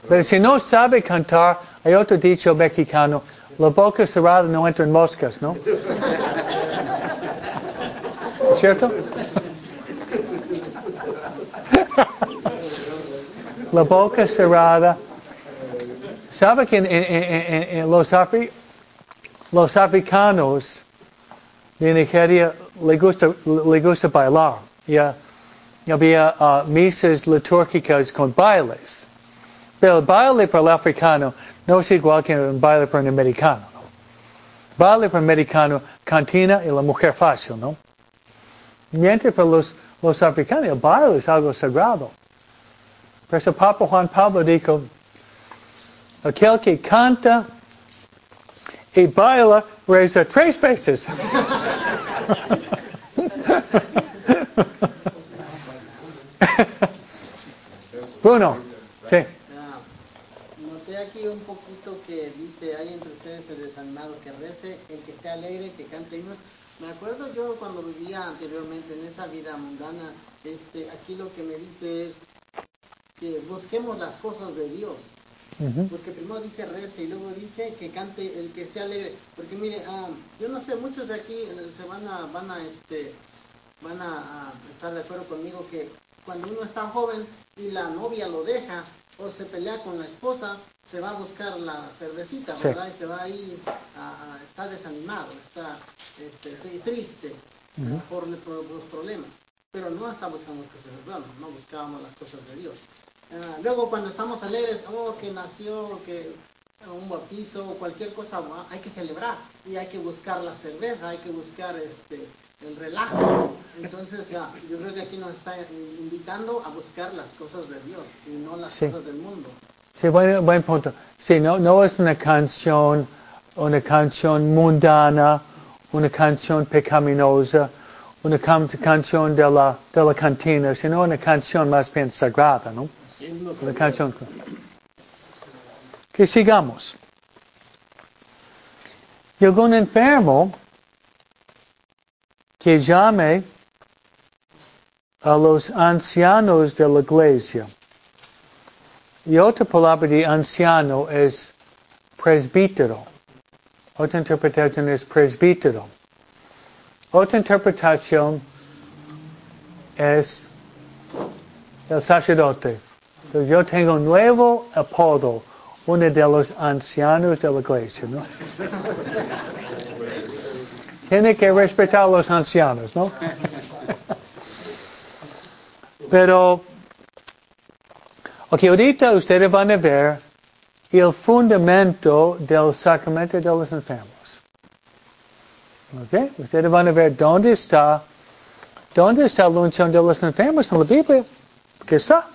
Pero si no sabe cantar, hay otro dicho mexicano, la boca cerrada no entran moscas, ¿no? ¿Cierto? La boca cerrada. ¿Sabe que en, en- en- en- en los, afri- los africanos de Nigeria le gusta, le gusta bailar? Ya, había ah, misas litúrgicas con bailes. Pero el baile para el africano no es igual que un baile para un americano. ¿no? Baile para un americano, cantina y la mujer fácil, ¿no? Mientras para los, los africanos el baile es algo sagrado. Por eso Papa Juan Pablo dijo, aquel que canta baila reza tres veces. Bruno, sí. Ah, noté aquí un poquito que dice, hay entre ustedes el desanimado que rece, el que esté alegre, que cante himnos. Me acuerdo yo cuando vivía anteriormente en esa vida mundana, este, aquí lo que me dice es que busquemos las cosas de Dios. Porque primero dice rece y luego dice que cante el que esté alegre. Porque mire, ah, yo no sé, muchos de aquí eh, se van a, van a, este, van a, a estar de acuerdo conmigo que cuando uno está joven y la novia lo deja o se pelea con la esposa, se va a buscar la cervecita, Sí. ¿verdad? Y se va ahí, a, a- está desanimado, está este, tri- triste Ujú. por, por los problemas. Pero no está buscando cosas de Dios, no buscábamos las cosas de Dios. Ah, luego cuando estamos alegres, oh, que nació, que un bautizo, cualquier cosa, ah, hay que celebrar y hay que buscar la cerveza, hay que buscar este el relajo. Entonces, ah, yo creo que aquí nos está invitando a buscar las cosas de Dios y no las Sí. cosas del mundo. Sí, buen, buen punto. Sí, no, no es una canción, una canción mundana, una canción pecaminosa, una can- canción de la, de la cantina, sino una canción más bien sagrada, ¿no? Canción. Que sigamos. Y algún enfermo que llame a los ancianos de la iglesia. Y otra palabra de anciano es presbítero. Otra interpretación es presbítero. Otra interpretación es el sacerdote. Entonces yo tengo nuevo apodo, uno de los ancianos de la iglesia, ¿no? Tiene que respetar a los ancianos, ¿no? Pero Ok, ahorita ustedes van a ver el fundamento del sacramento de los enfermos. Ok, ustedes van a ver dónde está, dónde está la unción de los enfermos en la Biblia. ¿Qué está?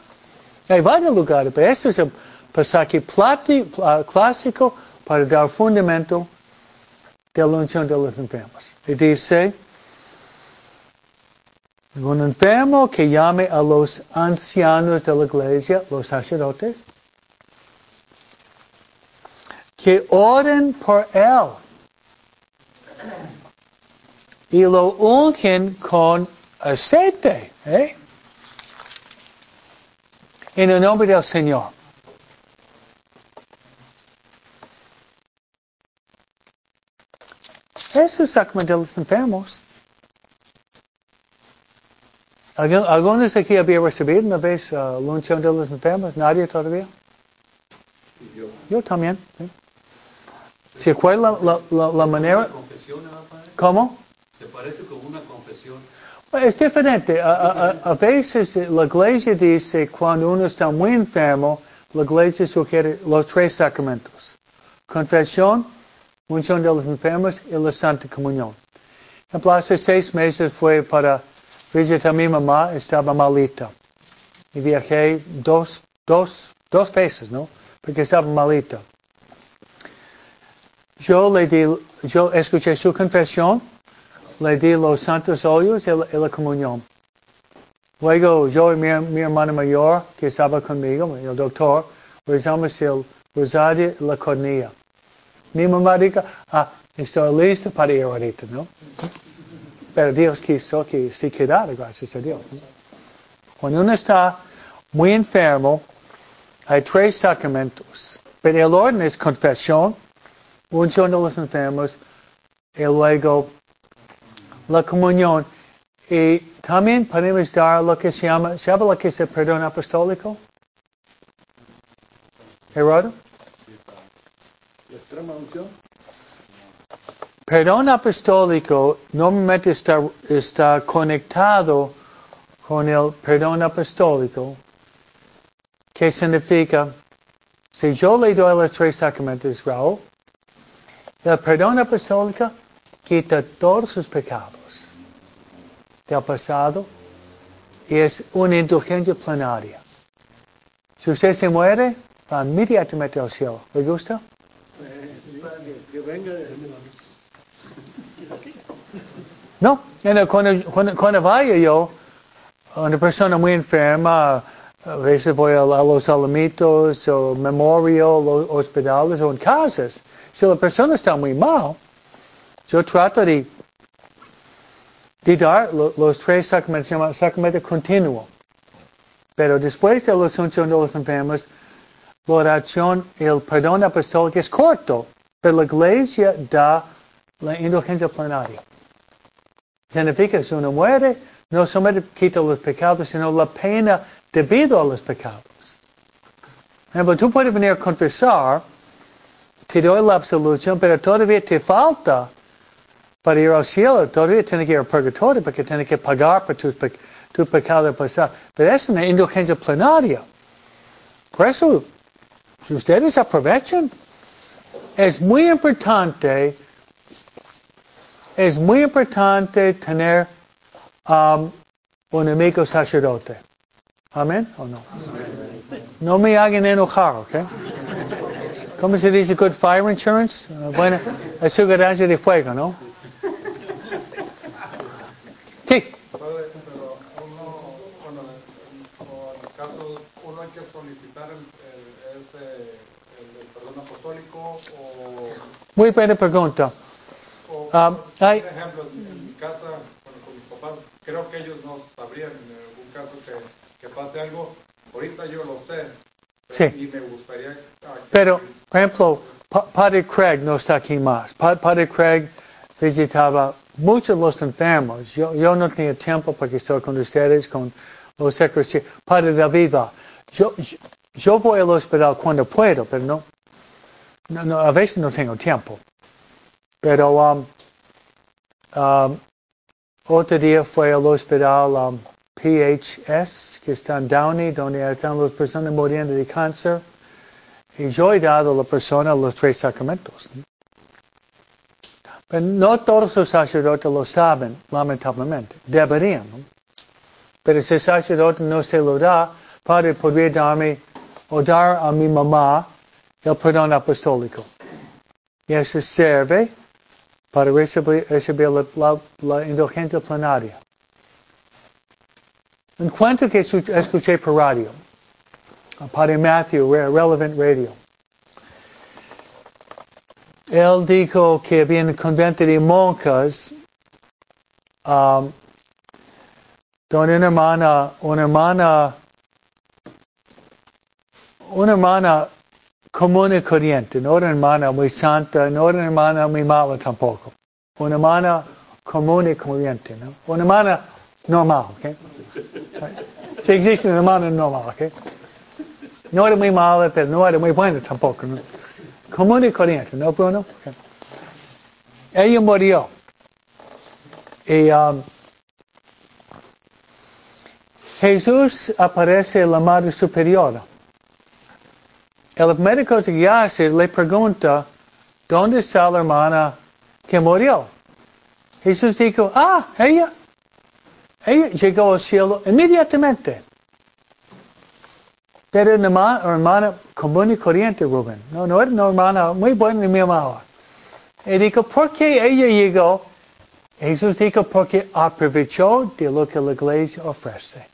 Hay varios lugares, pero este es el pasaje clásico para dar fundamento de la unción de los enfermos. Y dice, un enfermo que llame a los ancianos de la iglesia, los sacerdotes, que oren por él y lo ungen con aceite, ¿eh? En el nombre del Señor. Ese es el sacramento de los enfermos. ¿Algún- ¿Algunos aquí había recibido una vez uh, la unción de los enfermos? ¿Nadie todavía? Y yo, Yo también. ¿sí? ¿Se acuerda la, la, la manera? confesión, ¿verdad, padre? ¿Cómo? Se parece como una confesión. Es diferente. A, a- a- a veces la iglesia dice cuando uno está muy enfermo, la iglesia sugiere los tres sacramentos. Confesión, unción de los enfermos y la Santa Comunión. Ejemplo, hace seis meses fue para visitar a mi mamá, estaba malita. Y viajé dos, dos, dos veces, ¿no? Porque estaba malita. Yo le di, yo escuché su confesión, le di los santos óleos y la, y comunión. Luego yo y mi, mi hermana mayor, que estaba conmigo, el doctor, rezamos el rosario la cornea. Mi mamá dijo, ah, estoy listo para ir ahorita, ¿no? Pero Dios quiso que se quedara, gracias a Dios. Cuando uno está muy enfermo, hay tres sacramentos. Pero el orden es confesión, unción de los enfermos, y luego la comunión. Y también podemos dar lo que se llama, ¿sabe lo que es el perdón apostólico? Gerardo? Perdón apostólico normalmente está, está conectado con el perdón apostólico, que significa, si yo le doy los tres sacramentos, Raúl, el perdón apostólico quita todos sus pecados del pasado y es una indulgencia plenaria. Si usted se muere, va inmediatamente al cielo. ¿Le gusta? No, and cuando, cuando, cuando vaya yo, una persona muy enferma, a veces voy a, los alamitos, o memorial, los hospitales, o en casas. Si la persona está muy mal, yo trato de, de dar lo- los tres sacramentos, se llama sacramento continuo. Pero después de la asunción de los enfermos, la oración, el perdón apostólico es corto, pero la iglesia da la indulgencia plenaria. Significa que si uno muere, no solamente quita los pecados, sino la pena debido a los pecados. Por tú puedes venir a confesar, te doy la absolución, pero todavía te falta al cielo, todavía tienes que ir purgatorio porque tienes que pagar por tus tu pecado pasado. Pero es una indulgencia plenaria. Por eso, si ustedes aprovechan, es muy importante es muy importante tener um, un amigo sacerdote. ¿Amén o no? No me hagan enojar, ¿ok? ¿Cómo se dice good fire insurance? Uh, buena asegurancia de fuego, ¿no? Sí, pero uno, bueno, en, el caso, uno hay que solicitar el, perdón apostólico o, muy buena pregunta. o hay- por ejemplo, en, mi casa, bueno, con mis papás, creo que ellos no sabrían en algún caso que, que pase algo. Ahorita yo lo sé. Sí. Y me gustaría... Pero, por ejemplo, Pa- Padre Craig no está aquí más. Pa- Padre Craig visitaba muchos de los enfermos. Yo, no tenía tiempo porque estoy con ustedes, con los secretarios. Padre David va. Yo, voy al hospital cuando puedo, pero no, a veces no tengo tiempo. Pero um, um, otro día fue al hospital um, PHS, que está en Downey, donde están las personas muriendo de cáncer. Y yo he dado a la persona los tres sacramentos. Pero no todos los sacerdotes lo saben, lamentablemente. Deberían. ¿no? Pero si el sacerdote no se lo da, Padre podría darme o dar a mi mamá el perdón apostólico. Y eso sirve para recibir, recibir la, la- la indulgencia plenaria. En cuanto que escuché por radio, Padre Matthew, Re- Relevant Radio. Él dijo que había un convento de monjas um, donde una hermana, una hermana, una hermana común y corriente, no una hermana muy santa, no una hermana muy mala tampoco. Una hermana común y corriente, ¿no? Una hermana normal, ¿ok? Si existe una hermana normal, ¿ok? No era muy mala, pero no era muy buena tampoco. ¿no? Común y corriente, ¿no, Bruno? Ella murió. Y um, Jesús aparece en la Madre Superiora. El médico que hace le pregunta, ¿dónde está la hermana que murió? Jesús dijo, ah, ella. Ella llegó al cielo inmediatamente. Pero hermana, hermana común y corriente, Rubén. No, no era una hermana muy buena y me amaba. Y dijo, ¿por qué ella llegó? Jesús dijo, porque aprovechó de lo que la iglesia ofrece.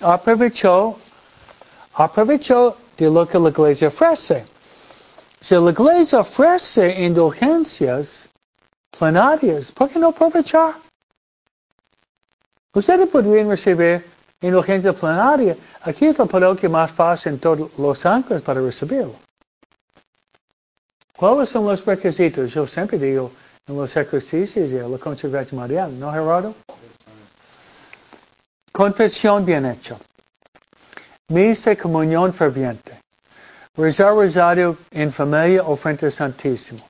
Aprovechó, aprovechó de lo que la iglesia ofrece. Si la iglesia ofrece indulgencias plenarias, ¿por qué no aprovechar? Ustedes podrían recibir indulgencia plenaria. Aquí es la parroquia más fácil en todos los ángeles para recibirlo. ¿Cuáles son los requisitos? Yo siempre digo en los ejercicios de la conservación mariana, ¿no, Gerardo? Confesión bien hecha. Misa comunión ferviente. Rezar rosario en familia o frente al Santísimo.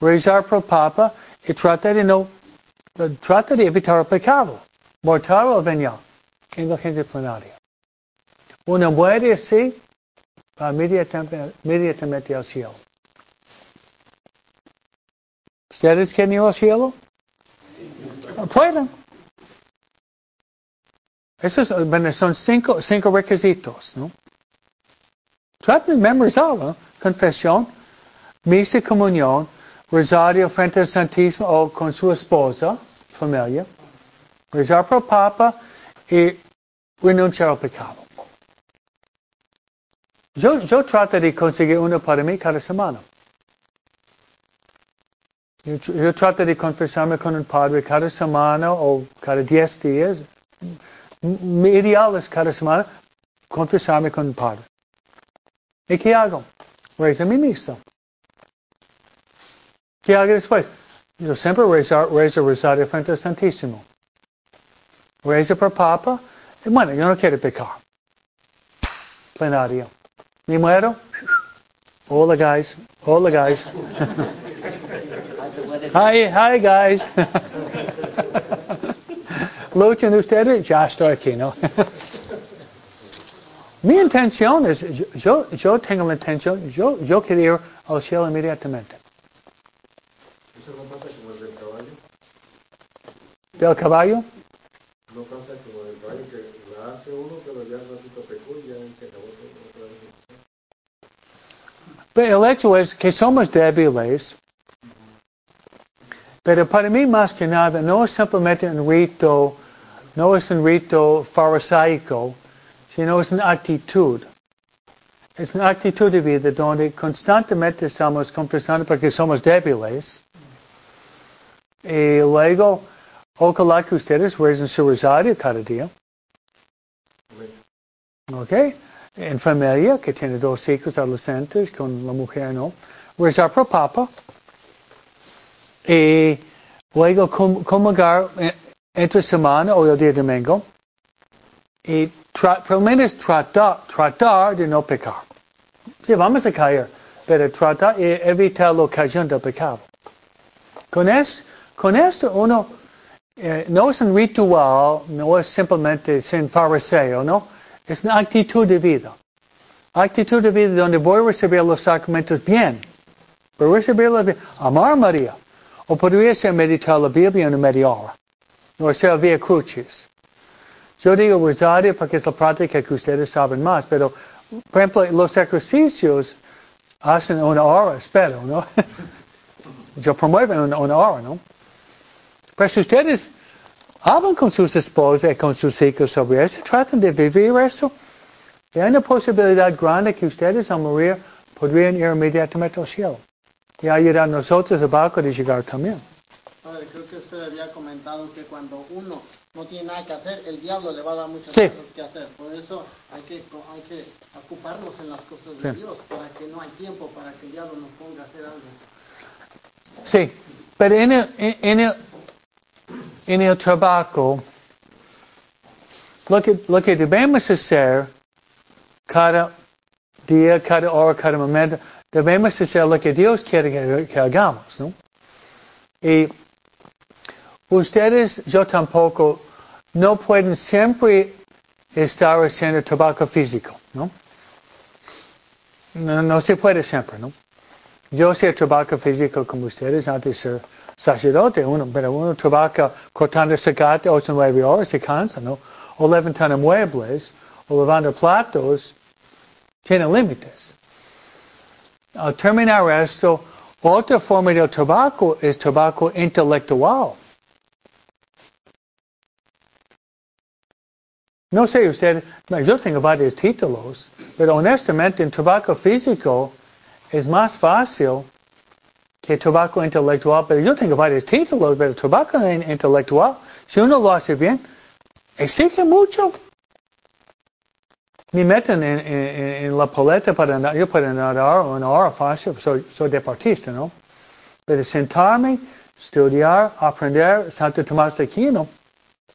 Rezar pro Papa y trata de no, trata de evitar el pecado, mortal o venial, en gente plenaria. Una muere así, va inmediatamente, al cielo. ¿Ustedes quieren ir al cielo? Pueden. Esos bueno, son cinco, cinco requisitos, ¿no? Traten de memorizarlo. Confesión, misa comunión, rosario frente al Santísimo o con su esposa, familia, rezar por Papa y renunciar al pecado. Yo, yo trato de conseguir uno para mí cada semana. Yo, yo trato de confesarme con un padre cada semana o cada diez días. Mi ideal es cada semana confesarme con un padre. ¿Y qué hago? Rezo mi misa. ¿Qué hago después? Yo siempre rezo, rezo rosario frente al Santísimo. Papa. Y bueno, yo no quiero pecar. Plenario. ¿Me muero? Hola, guys. Hola, guys. hi, hi, guys. Luchan ustedes, ya estoy aquí, ¿no? Mi intención es, yo, yo tengo la intención, yo, yo quiero ir al cielo inmediatamente. ¿Eso no pasa como el del caballo? ¿Del caballo? No pasa como el caballo que la hace uno, pero ya ratito pecó y ya se acabó todo otra vez. Pero el hecho es que somos débiles. Pero para mí más que nada no es simplemente un rito, no es un rito farisaico, sino es una actitud. Es una actitud de vida donde constantemente estamos confesando porque somos débiles. Y luego, ojalá que ustedes recen su rosario cada día. ¿Ok? En familia, que tiene dos hijos adolescentes, con la mujer, ¿no? Rezar por papa. Y luego comulgar entre semana o el día domingo. Y por lo menos tratar, tratar de no pecar. Sí, vamos a caer, pero tratar de evitar la ocasión del pecado. Con, es, con esto uno eh, no es un ritual, no es simplemente sin fariseo, ¿no? Es una actitud de vida. Actitud de vida donde voy a recibir los sacramentos bien. Voy a recibirlos bien. Amar a María. O podría ser meditar la Biblia en media hora. O hacer vía crucis. Yo digo rosario porque es la práctica que ustedes saben más, pero, por ejemplo, los ejercicios hacen una hora, espero, ¿no? Yo promuevo una, una hora, ¿no? Si ustedes hablan con sus esposas y con sus hijos sobre eso, tratan de vivir eso, y hay una posibilidad grande que ustedes al morir podrían ir inmediatamente al cielo. Y ayudar a nosotros abajo de llegar también. Padre, creo que usted había comentado que cuando uno no tiene nada que hacer, el diablo le va a dar muchas Sí. cosas que hacer. Por eso hay que, hay que ocuparnos en las cosas de Sí. Dios, para que no hay tiempo para que el diablo nos ponga a hacer algo. Sí, pero en el, en, en el, en el trabajo, lo que, debemos hacer cada día, cada hora, cada momento, debemos hacer lo que Dios quiere que, hagamos, ¿no? Y ustedes, yo tampoco, no pueden siempre estar haciendo trabajo físico, ¿no? No, se puede siempre, ¿no? Yo hacía trabajo físico como ustedes antes de ser sacerdote, uno, pero uno trabaja cortando zacate ocho nueve horas, se cansa, ¿no? O levantando muebles, o lavando platos, tiene límites. Al terminar esto, otra forma de trabajo es trabajo intelectual. No sé usted, yo tengo varios títulos, pero honestamente en trabajo físico es más fácil que trabajo intelectual, pero yo tengo varios títulos, pero trabajo intelectual, si uno lo hace bien, exige mucho. Me meten en, la paleta para nadar, yo puedo nadar una hora fácil, soy, soy deportista, ¿no? Pero sentarme, estudiar, aprender, Santo Tomás de Aquino,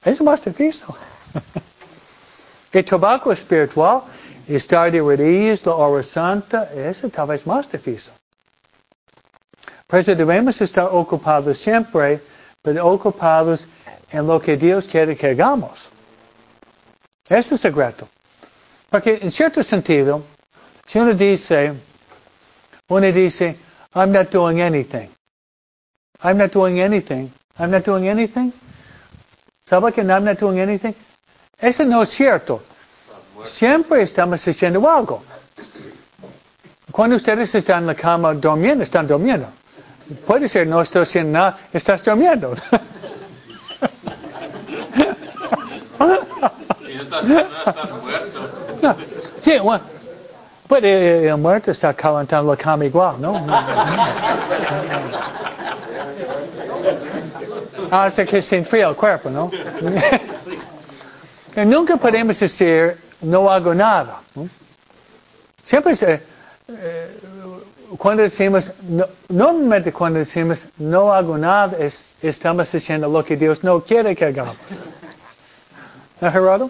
es más difícil. el trabajo espiritual, estar de rodillas, la hora santa, eso tal vez más difícil. Debemos estar ocupados siempre, pero ocupados en lo que Dios quiere que hagamos. Ese es el secreto. Porque en cierto sentido, si uno dice, uno dice, I'm not doing anything. I'm not doing anything. I'm not doing anything. ¿Sabe que I'm not doing anything? Eso no es cierto. Siempre estamos haciendo algo. Cuando ustedes están en la cama durmiendo, están durmiendo. Puede ser no estoy haciendo nada, estás durmiendo. Sí, bueno. Puede el muerto estar calentando la cama igual, ¿no? Hace que se enfría el cuerpo, ¿no? y nunca podemos decir, no hago nada. Siempre se, eh, cuando decimos, no, normalmente cuando decimos no hago nada, es, estamos haciendo lo que Dios no quiere que hagamos. ¿No, Gerardo?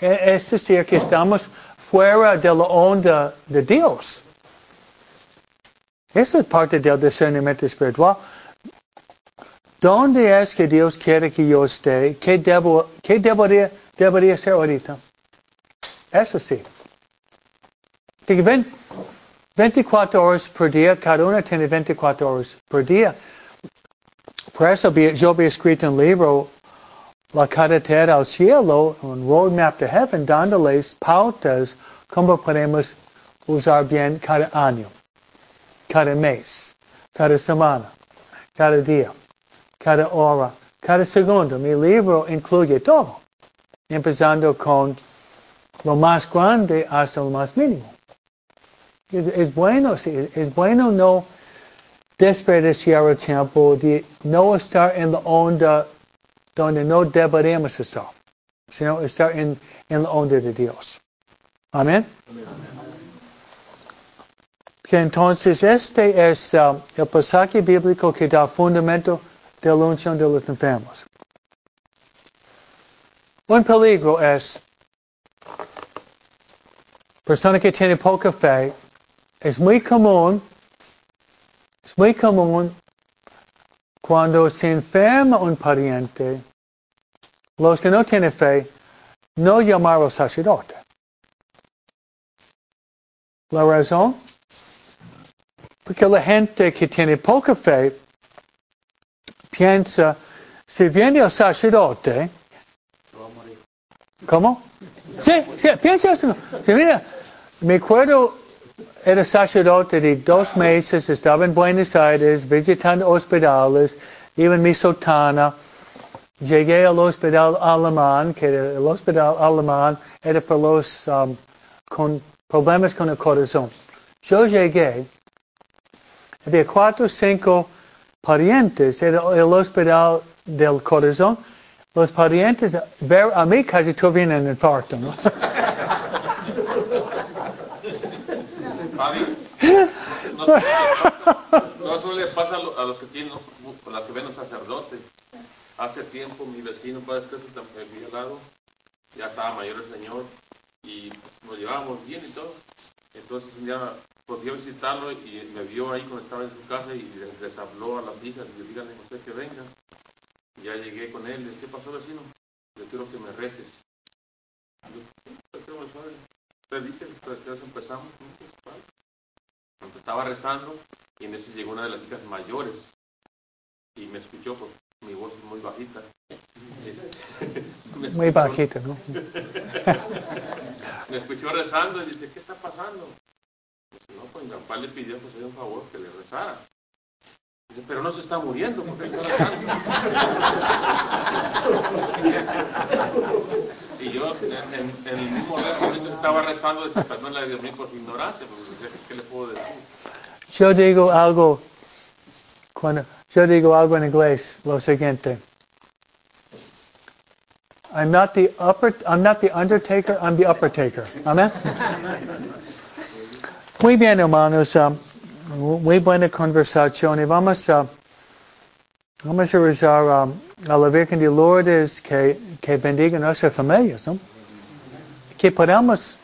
E, es decir, que estamos fuera de la onda de Dios. Esa es parte del discernimiento espiritual. ¿Dónde es que Dios quiere que yo esté? ¿Qué, debo, qué debería, debería ser ahorita? Eso sí. Que ven, 24 horas por día, cada uno tiene 24 horas por día. Por eso yo había escrito un libro, La carretera al cielo, un roadmap to heaven, dándoles pautas cómo podemos usar bien cada año, cada mes, cada semana, cada día, cada hora, cada segundo. Mi libro incluye todo, empezando con lo más grande hasta lo más mínimo. Es, bueno, es bueno no desperdiciar el tiempo de no estar en la onda donde no deberíamos estar, sino estar en, la onda de Dios. Amén. Que entonces este es uh, el pasaje bíblico que da fundamento de la unción de los enfermos. Un peligro es persona que tiene poca fe es muy común, es muy común cuando se enferma un pariente, los que no tienen fe, no llamar al sacerdote. La razón, porque la gente que tiene poca fe piensa, si viene el sacerdote, ¿cómo? Sí, sí, piensa eso. Sí, mira, me acuerdo era sacerdote de dos meses, estaba en Buenos Aires visitando hospitales, iba en mi sotana. Llegué al hospital alemán, que el hospital alemán era para los um, con problemas con el corazón. Yo llegué, había cuatro o cinco parientes, era el hospital del corazón. Los parientes, ver a mí casi tuvieron un infarto, ¿no? no, no suele pasar a los que tienen, a los que ven un sacerdote. Hace tiempo mi vecino, Padre Cristo, me al lado, ya estaba mayor el señor, y nos llevábamos bien y todo. Entonces un día podía visitarlo y me vio ahí cuando estaba en su casa y les, habló a las hijas, y le díganle a usted que venga. Y ya llegué con él, ¿qué pasó vecino? Yo quiero que me reces. Yo, ¿qué Predique, pues empezamos. Estaba rezando y en eso llegó una de las hijas mayores y me escuchó porque mi voz es muy bajita. muy bajita, ¿no? me escuchó rezando y dice, ¿qué está pasando? Dice, no, pues mi papá le pidió pues un favor que le rezara. Dice, pero no se está muriendo porque está rezando. Y yo en, en- momento estaba rezando, Dios mío por ignorancia, porque ¿qué le puedo decir? Yo digo algo, cuando yo digo algo en inglés, lo siguiente. I'm not the upper, I'm not the undertaker, I'm the upper taker. Amén. Muy bien, hermanos. um, muy buena conversación y vamos a vamos a rezar um, a la Virgen de Lourdes que, que bendiga nuestras familias, ¿no? Que podamos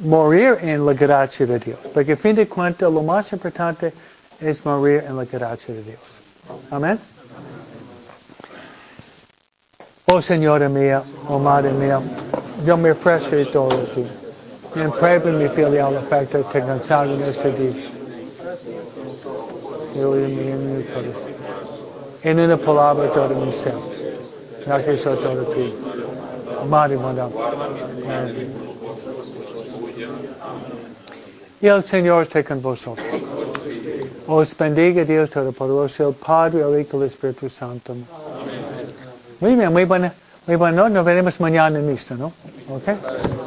morir en la gracia de Dios. Porque a fin de cuentas lo más importante es morir en la gracia de Dios. Amén. Oh Señora mía, oh Madre mía, yo me ofrezco de todo a ti. En prueba mi filial afecto te consagro en este día. Yo y mi corazón. En una palabra todo mi ser. Gracias a todo ti. Madre, Madame. Amén. Y el Señor esté con vosotros. Os bendiga Dios Todopoderoso, el Padre, el Hijo y el Espíritu Santo. Muy bien, muy buena, muy buena. Nos veremos mañana en misa, ¿no? ¿Ok?